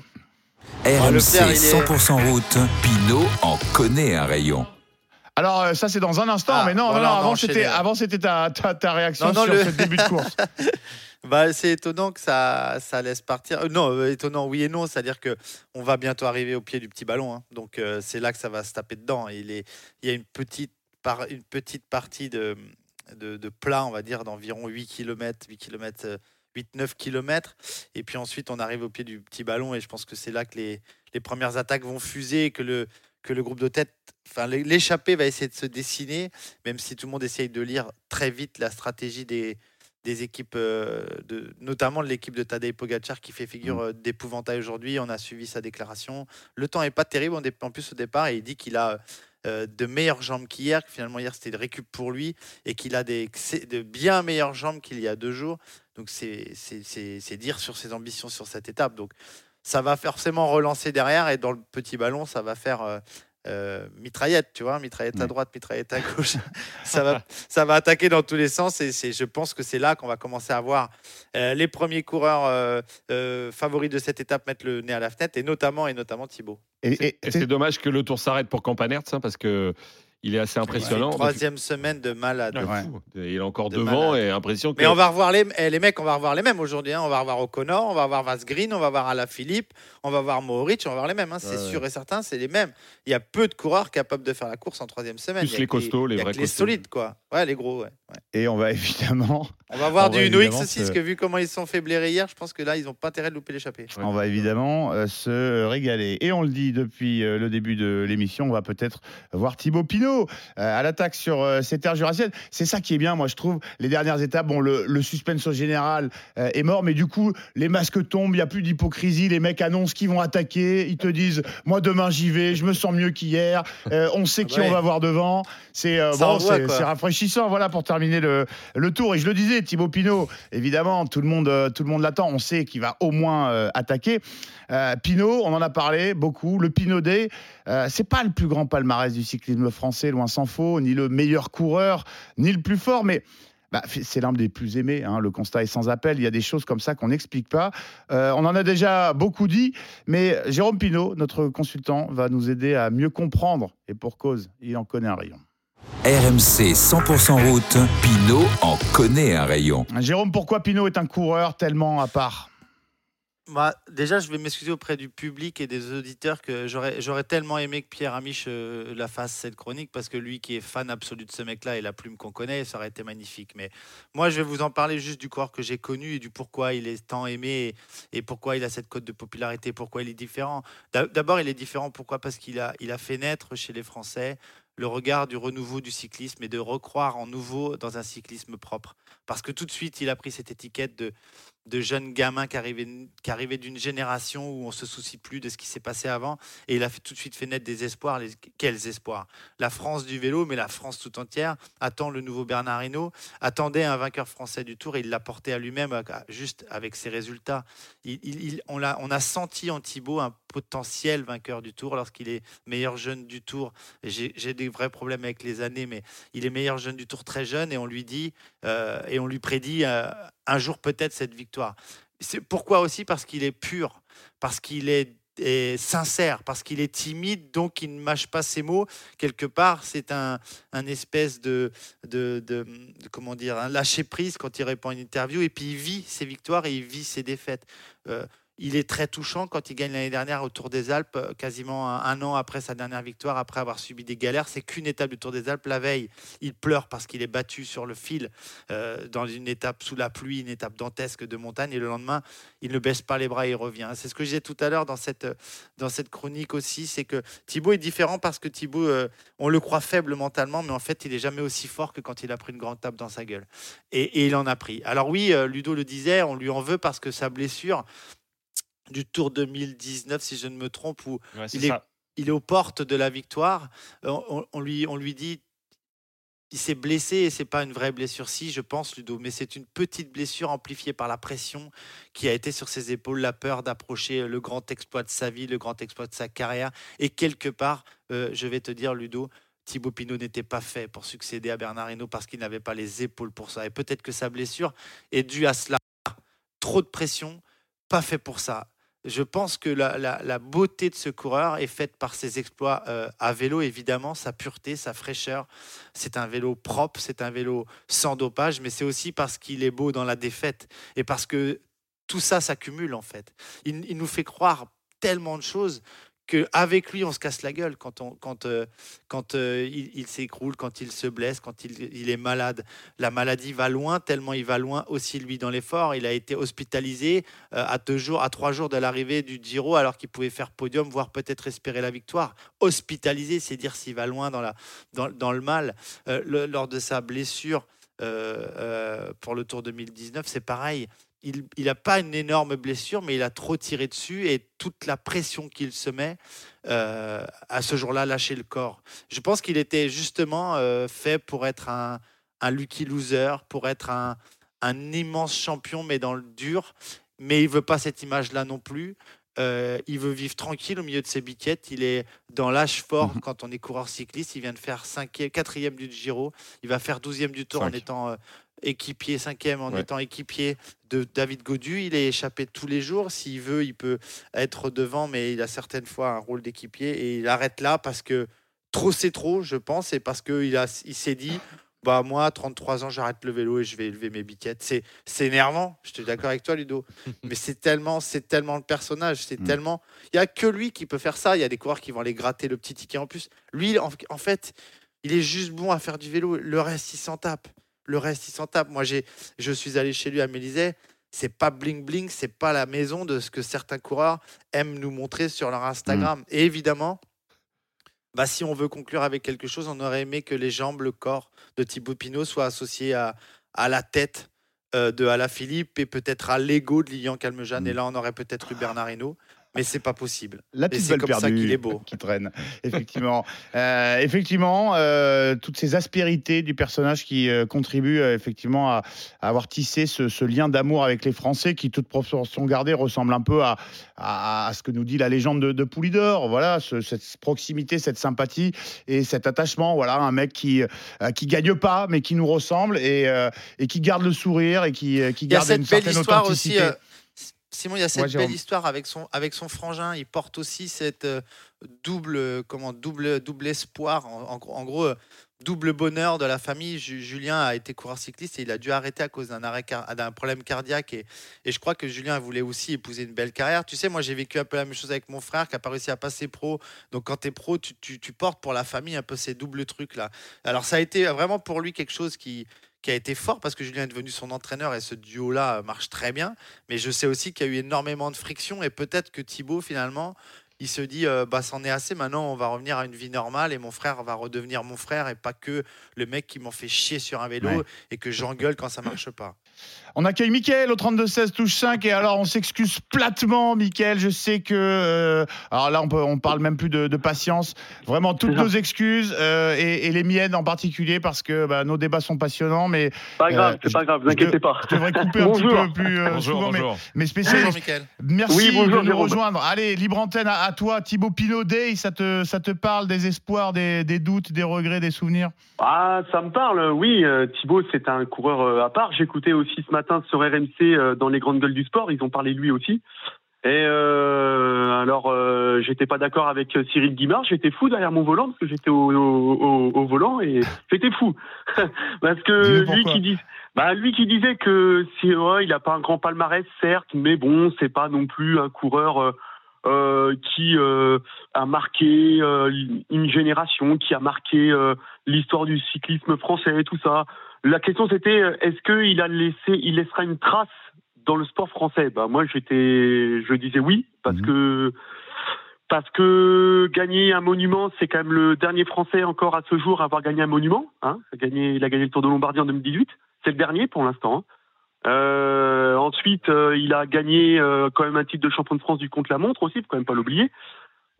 Ah, le RMC flair, il est- 100% route, Pinot en connaît un rayon. Alors euh, ça c'est dans un instant, Ah, mais non, non, voilà, avant c'était là. avant c'était ta, ta, ta réaction Non, non, sur le- ce début de course. Bah, c'est étonnant que ça, ça laisse partir. Euh, non, euh, étonnant, oui et non. C'est-à-dire que on va bientôt arriver au pied du petit ballon. hein. Donc, euh, c'est là que ça va se taper dedans. Il, est, il y a une petite, par, une petite partie de, de, plat, on va dire, d'environ 8 km, 8 km, 8-9 km. Et puis ensuite, on arrive au pied du petit ballon. Et je pense que c'est là que les, les premières attaques vont fuser, que le, que le groupe de tête, enfin, l'é- l'échappée va essayer de se dessiner, même si tout le monde essaye de lire très vite la stratégie des des équipes, euh, de, notamment de l'équipe de Tadej Pogacar qui fait figure euh, d'épouvantail aujourd'hui. On a suivi sa déclaration. Le temps est pas terrible en, plus au départ et il dit qu'il a euh, de meilleures jambes qu'hier, que finalement hier c'était de récup pour lui et qu'il a des, de bien meilleures jambes qu'il y a deux jours. Donc c'est dire sur ses ambitions sur cette étape. Donc ça va forcément relancer derrière et dans le petit ballon, ça va faire euh, mitraillette, tu vois, mitraillette à droite, mitraillette à gauche. ça, va, ça va attaquer dans tous les sens et c'est, je pense que c'est là qu'on va commencer à voir euh, les premiers coureurs euh, euh, favoris de cette étape mettre le nez à la fenêtre et notamment, et notamment Thibaut. Et, et- Et c'est dommage que le tour s'arrête pour Campanert, ça, parce que il est assez impressionnant. Troisième semaine de malade. Ouais. Il est encore De devant malade. et impression que. Mais on va revoir les, eh, les mecs, on va revoir les mêmes aujourd'hui. hein. On va revoir O'Connor, on va voir Vasgreen, on va voir Alaphilippe, on va voir Mohoric, on va voir les mêmes. hein. C'est Ouais, ouais. sûr et certain, c'est les mêmes. Il y a peu de coureurs capables de faire la course en troisième semaine. Plus les costauds, les a vrais que les costauds. solides, quoi. Ouais, les gros, ouais. ouais. et on va évidemment On va voir On va du Noix évidemment aussi, parce que vu comment ils se sont fait blairer hier, je pense que là, ils n'ont pas intérêt de louper l'échappée. On va évidemment euh, se régaler. Et on le dit depuis euh, le début de l'émission, on va peut-être voir Thibaut Pinot euh, à l'attaque sur ces terres jurassiennes. C'est ça qui est bien, moi, je trouve. Les dernières étapes, bon, le, le suspense au général est mort, mais du coup, les masques tombent, il n'y a plus d'hypocrisie. Les mecs annoncent qu'ils vont attaquer. Ils te disent, moi, demain, j'y vais, je me sens mieux qu'hier. Euh, on sait qui Ouais. on va voir devant. C'est euh, bon, rafraîchissant, voilà, pour terminer le, le tour. Et je le disais, Thibaut Pinot, évidemment, tout le monde, euh, tout le monde l'attend. On sait qu'il va au moins euh, attaquer. Euh, Pinot, on en a parlé beaucoup. Le Pinot Day, euh, c'est pas le plus grand palmarès du cyclisme français, loin s'en faut, ni le meilleur coureur, ni le plus fort, mais. bah, c'est l'un des plus aimés, hein, le constat est sans appel. Il y a des choses comme ça qu'on n'explique pas. Euh, on en a déjà beaucoup dit, mais Jérôme Pinot, notre consultant, va nous aider à mieux comprendre. Et pour cause, il en connaît un rayon. RMC 100% route, Pinot en connaît un rayon. Jérôme, pourquoi Pinot est un coureur tellement à part? Moi, déjà, je vais m'excuser auprès du public et des auditeurs que j'aurais, tellement aimé que Pierre Amiche euh, la fasse cette chronique parce que lui qui est fan absolu de ce mec-là et la plume qu'on connaît, ça aurait été magnifique. Mais moi, je vais vous en parler juste du coureur que j'ai connu et du pourquoi il est tant aimé et, et pourquoi il a cette cote de popularité, pourquoi il est différent. D'a- D'abord, il est différent. Pourquoi? Parce qu'il a, il a fait naître chez les Français le regard du renouveau du cyclisme et de recroire en nouveau dans un cyclisme propre. Parce que tout de suite, il a pris cette étiquette de, de jeune gamin qui arrivait, qui arrivait d'une génération où on se soucie plus de ce qui s'est passé avant. Et il a tout de suite fait naître des espoirs. Les, quels espoirs? La France du vélo, mais la France tout entière, attend le nouveau Bernard Hinault, attendait un vainqueur français du Tour et il l'a porté à lui-même juste avec ses résultats. Il- on, l'a- on a senti en Thibaut un potentiel vainqueur du Tour lorsqu'il est meilleur jeune du Tour. J'ai j'ai des vrais problèmes avec les années, mais il est meilleur jeune du Tour très jeune et on lui dit euh, et on lui prédit euh, un jour peut-être cette victoire. C'est pourquoi aussi? Parce qu'il est pur, parce qu'il est, sincère, parce qu'il est timide, donc il ne mâche pas ses mots. Quelque part, c'est un, un espèce de, de, de- de- comment dire, un lâcher prise quand il répond à une interview et puis il vit ses victoires et il vit ses défaites. Euh, il est très touchant quand il gagne l'année dernière au Tour des Alpes, euh, quasiment un, an après sa dernière victoire, après avoir subi des galères. C'est qu'une étape du Tour des Alpes. La veille, il pleure parce qu'il est battu sur le fil euh, dans une étape sous la pluie, une étape dantesque de montagne. Et le lendemain, il ne baisse pas les bras et il revient. C'est ce que je disais tout à l'heure dans cette, dans cette chronique aussi. C'est que Thibaut est différent parce que Thibaut, euh, on le croit faible mentalement, mais en fait, il est jamais aussi fort que quand il a pris une grande tape dans sa gueule. Et, il en a pris. Alors oui, Ludo le disait, on lui en veut parce que sa blessure du Tour 2019, si je ne me trompe, où Ouais, il, est, ça. il est aux portes de la victoire, euh, on, on lui, on lui dit il s'est blessé et c'est pas une vraie blessure, si je pense Ludo, mais c'est une petite blessure amplifiée par la pression qui a été sur ses épaules, la peur d'approcher le grand exploit de sa vie, le grand exploit de sa carrière. Et quelque part, euh, je vais te dire Ludo, Thibaut Pinot n'était pas fait pour succéder à Bernard Hinault parce qu'il n'avait pas les épaules pour ça. Et peut-être que sa blessure est due à cela. Trop de pression, pas fait pour ça. Je pense que la, beauté de ce coureur est faite par ses exploits euh, à vélo, évidemment, sa pureté, sa fraîcheur. C'est un vélo propre, c'est un vélo sans dopage, mais c'est aussi parce qu'il est beau dans la défaite et parce que tout ça s'accumule en fait. Il nous fait croire tellement de choses qu'avec lui, on se casse la gueule quand, quand, euh, quand euh, il, s'écroule, quand il se blesse, quand il, il est malade. La maladie va loin, tellement il va loin aussi lui dans l'effort. Il a été hospitalisé euh, à deux jours, à trois jours de l'arrivée du Giro, alors qu'il pouvait faire podium, voire peut-être espérer la victoire. Hospitalisé, c'est dire s'il va loin dans, la, dans, dans le mal. Lors de sa blessure pour le Tour 2019, c'est pareil. Il n'a pas une énorme blessure, mais il a trop tiré dessus et toute la pression qu'il se met euh, à ce jour-là lâcher le corps. Je pense qu'il était justement euh, fait pour être un, un lucky loser, pour être un, un immense champion, mais dans le dur. Mais il veut pas cette image-là non plus. Euh, il veut vivre tranquille au milieu de ses biquettes. Il est dans l'âge fort quand on est coureur cycliste. Il vient de faire 5e, 4e du Giro. Il va faire 12e du Tour en étant euh, équipier, 5e en Ouais. étant équipier de David Godu. Il est échappé tous les jours. S'il veut, il peut être devant, mais il a certaines fois un rôle d'équipier. Et il arrête là parce que trop c'est trop, je pense, et parce qu'il a- il s'est dit bah moi, à 33 ans, j'arrête le vélo et je vais élever mes biquettes. C'est, c'est énervant. Je suis d'accord avec toi, Ludo. Mais c'est tellement, c'est tellement le personnage. C'est Mm. tellement. Il y a que lui qui peut faire ça. Il y a des coureurs qui vont aller gratter le petit ticket en plus. Lui, en, en fait, il est juste bon à faire du vélo. Le reste, il s'en tape. Le reste, il s'en tape. Moi, j'ai, je suis allé chez lui à Mélisée. C'est pas bling bling, c'est pas la maison de ce que certains coureurs aiment nous montrer sur leur Instagram. Et évidemment, bah, si on veut conclure avec quelque chose, on aurait aimé que les jambes, le corps de Thibaut Pinot soient associés à, à la tête euh, de Alaphilippe et peut-être à l'ego de Lilian Calmejane. Et là, on aurait peut-être eu Bernard Hinault. Mais c'est pas possible. La Et petite balle comme ça qu'il est beau. qui traîne, effectivement. Euh, effectivement, euh, toutes ces aspérités du personnage qui euh, contribuent euh, effectivement à, à avoir tissé ce, ce lien d'amour avec les Français qui, toute proportion gardée, ressemble un peu à, à, à ce que nous dit la légende de, de Poulidor. Voilà, ce- cette proximité, cette sympathie et cet attachement. Voilà, un mec qui qui gagne pas, mais qui nous ressemble et, et qui garde le sourire et qui, garde une certaine authenticité. aussi. Simon, il y a cette belle histoire avec son, avec son frangin. Il porte aussi cette euh, double, euh, comment, double, double espoir. En, en gros- en gros, euh, double bonheur de la famille. Ju- Julien a été coureur cycliste et il a dû arrêter à cause d'un arrêt d'un problème cardiaque. Et, et je crois que Julien voulait aussi épouser une belle carrière. Tu sais, moi, j'ai vécu un peu la même chose avec mon frère qui n'a pas réussi à passer pro. Donc, quand tu es pro, tu, tu- tu portes pour la famille un peu ces doubles trucs-là. Alors, ça a été vraiment pour lui quelque chose qui, qui a été fort parce que Julien est devenu son entraîneur et ce duo-là marche très bien. Mais je sais aussi qu'il y a eu énormément de friction et peut-être que Thibaut, finalement, il se dit euh, bah c'en est assez maintenant on va revenir à une vie normale et mon frère va redevenir mon frère et pas que le mec qui m'en fait chier sur un vélo Ouais. et que j'engueule quand ça marche pas. On accueille Mickaël au 32-16 touche 5 et alors on s'excuse platement Mickaël, je sais que euh, alors là on, peut, on parle même plus de, de patience, vraiment toutes nos excuses euh, et, et les miennes en particulier parce que bah, nos débats sont passionnants mais Pas grave, Euh, c'est pas grave, vous inquiétez pas. je devrais couper un Bonjour. petit peu plus euh, Bonjour, souvent mais, bonjour. mais spécialiste. Bonjour, Mickaël. Merci Oui, bonjour, de nous Jérôme. rejoindre. Allez, libre antenne à, à toi Thibaut Pinot Day, ça te, ça te parle des espoirs, des, des doutes, des regrets, des souvenirs? Ah, ça me parle, oui. Thibaut, c'est un coureur à part. J'écoutais aussi ce matin sur RMC euh, dans les grandes gueules du sport. Ils ont parlé de lui aussi. Et euh, alors, euh, j'étais pas d'accord avec Cyril Guimard. J'étais fou derrière mon volant parce que j'étais au, au, au- au volant et j'étais fou parce que Dis-nous lui pourquoi. qui dit, bah lui qui disait que si ouais, il a pas un grand palmarès, certes, mais bon, c'est pas non plus un coureur. euh, qui a marqué une génération, qui a marqué l'histoire du cyclisme français et tout ça. La question c'était euh, est-ce qu'il a laissé, il laissera une trace dans le sport français? Bah moi j'étais, je disais oui parce que parce que gagner un monument, c'est quand même le dernier Français encore à ce jour à avoir gagné un monument. Hein. Il, a gagné, il a gagné le Tour de Lombardie en 2018. C'est le dernier pour l'instant. hein. Euh, ensuite, euh, il a gagné euh, quand même un titre de champion de France du contre-la-montre aussi, faut quand même pas l'oublier.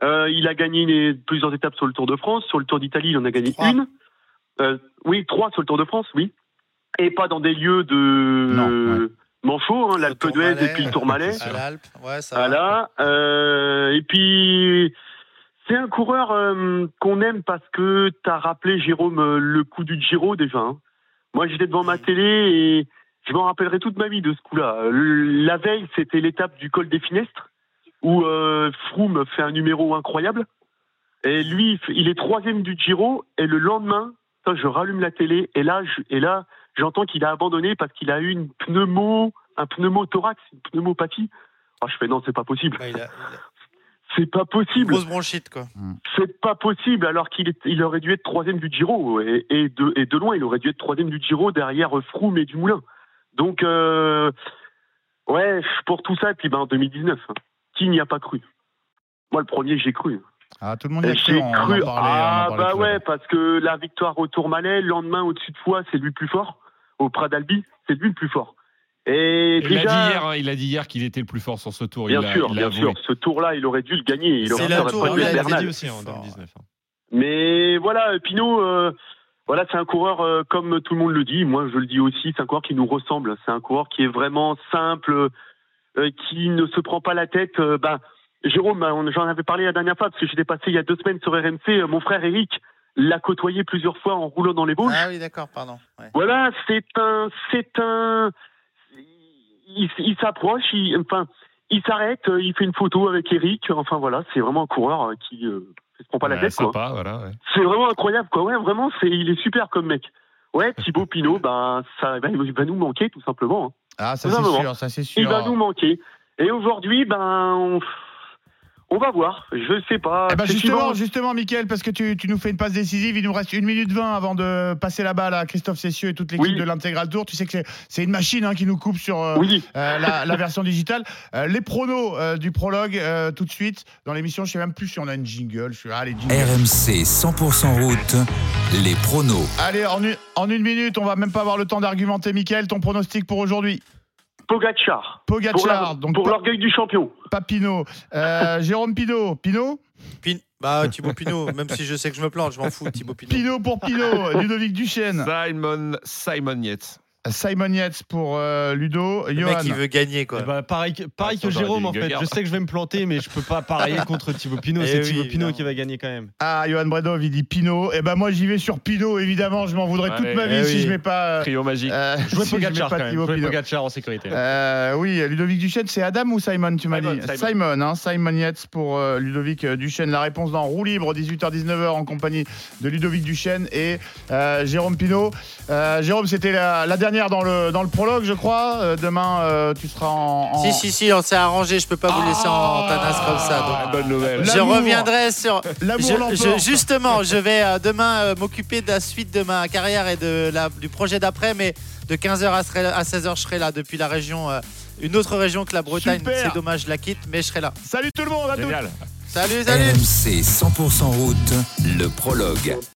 Il a gagné les- plusieurs étapes sur le Tour de France. Sur le Tour d'Italie, il en a gagné une. Euh, oui, trois sur le Tour de France, oui. Et pas dans des lieux de manchot, hein, l'Alpe d'Huez et puis le Tourmalet. À l'Alpe, ouais, ça va. Voilà. Euh, et puis, c'est un coureur euh, qu'on aime parce que tu as rappelé, Jérôme, euh, le coup du Giro déjà. hein. Moi, j'étais devant ma télé et je m'en rappellerai toute ma vie de ce coup-là. La veille, c'était l'étape du col des Finestres où euh, Froome fait un numéro incroyable. Et lui, il est troisième du Giro. Et le lendemain, je rallume la télé et là, je- et là, j'entends qu'il a abandonné parce qu'il a eu une pneumo, un pneumothorax, une pneumopathie. Ah, je fais non, c'est pas possible. C'est pas possible. Grosse bronchite quoi. C'est pas possible alors qu'il est- il aurait dû être troisième du Giro et, et de, et de loin il aurait dû être troisième du Giro derrière Froome et Dumoulin. Donc euh, ouais pour tout ça et puis ben en 2019 hein, qui n'y a pas cru? Moi le premier j'ai cru. Ah, tout le monde y a cru, en cru. parlait, on en ah bah ouais parce que la victoire au Tourmalet le lendemain au-dessus de foi c'est lui le plus fort au Pradalbi c'est lui le plus fort. Et Il déjà a dit hier, hein, il a dit hier qu'il était le plus fort sur ce tour. Bien il sûr, il bien sûr. Ce tour-là, il aurait dû le gagner. Il aurait, la aurait tour, pas dit aussi en 2019. hein. Mais voilà, Pinot, euh, voilà, c'est un coureur euh, comme tout le monde le dit. Moi, je le dis aussi, c'est un coureur qui nous ressemble. C'est un coureur qui est vraiment simple, euh, qui ne se prend pas la tête. Euh, ben, Jérôme, j'en avais parlé la dernière fois parce que j'étais passé il y a deux semaines sur RMC. Euh, Mon frère Eric l'a côtoyé plusieurs fois en roulant dans les bouches. Ah oui, d'accord, pardon. Ouais. Voilà, c'est un, c'est un, il, il s'approche, il, enfin, il s'arrête, euh, il fait une photo avec Eric. Enfin voilà, c'est vraiment un coureur euh, qui euh, se prend pas la tête. quoi. sympa, voilà. ouais. C'est vraiment incroyable, quoi. Ouais, vraiment, c'est, il est super comme mec. Ouais, Thibaut Pinot, ben, ça, ben, il va nous manquer, tout simplement. hein. Ah, ça c'est sûr, ça c'est Il sûr. va nous manquer. Et aujourd'hui, ben, on, On va voir. Je sais pas. Eh ben justement, justement, Mickaël, parce que tu, tu nous fais une passe décisive, il nous reste 1 minute 20 avant de passer la balle à Christophe Cessieux et toute l'équipe Oui. de l'intégral tour. Tu sais que c'est- une machine hein, qui nous coupe sur euh, Oui. euh, la, la version digitale. Euh, les pronos euh, du prologue euh, tout de suite dans l'émission. Je sais même plus si on a une jingle. Je suis ah, les. RMC 100% route, les pronos. Allez, en une, en une minute, on va même pas avoir le temps d'argumenter. Mickaël, ton pronostic pour aujourd'hui Pogacar. Pogacar, Pour la- donc pour l'orgueil du champion. Pas Pinot. Euh, Jérôme Pinot. Pinot Pin- Bah, Thibaut Pinot, même si je sais que je me plante, je m'en fous, Thibaut Pinot. Pinot pour Pinot. Ludovic Duchesne. Simon, Simon Yates. Simon Yates pour euh, Ludo. Le Johan. mec, il veut gagner, quoi. Eh ben, pareil que, pareil Ah, que j'aurais Jérôme en fait. Je sais que je vais me planter, mais je peux pas parier contre Thibaut Pinot. Eh C'est oui, Thibaut Pinot qui va gagner quand même. Ah, Johan Bredov, il dit Pinot. Et ben moi, j'y vais sur Pinot, évidemment. Je m'en voudrais toute ma vie eh si je mets pas. euh, Trio magique. euh, Jouer si je mets Pogacar pas quand même. Thibaut Jouer Pinot. Pogacar en sécurité. Euh, oui, Ludovic Duchesne, c'est Adam ou Simon, tu m'as Simon, dit Simon. Simon, hein, Simon Yates pour euh, Ludovic Duchesne. La réponse dans Roue Libre, 18h-19h en compagnie de Ludovic Duchesne et euh, Jérôme Pinot. Euh, Jérôme, c'était la, la dernière dans le, dans le prologue, je crois. Euh, demain, euh, tu seras en. en- Si, si, si, on s'est arrangé, je peux pas vous laisser en tanasse comme ça. donc. Ah, bonne nouvelle. Je L'amour. reviendrai sur. L'amour Je- l'emporte. je- justement, je vais euh, demain euh, m'occuper de la suite de ma carrière et de la, du projet d'après, mais de 15h à, serai- à 16h, je serai là depuis la région, euh, une autre région que la Bretagne. Super. C'est dommage, je la quitte, mais je serai là. Salut tout le monde, à tous. Génial. Salut, salut RMC 100% route, le prologue.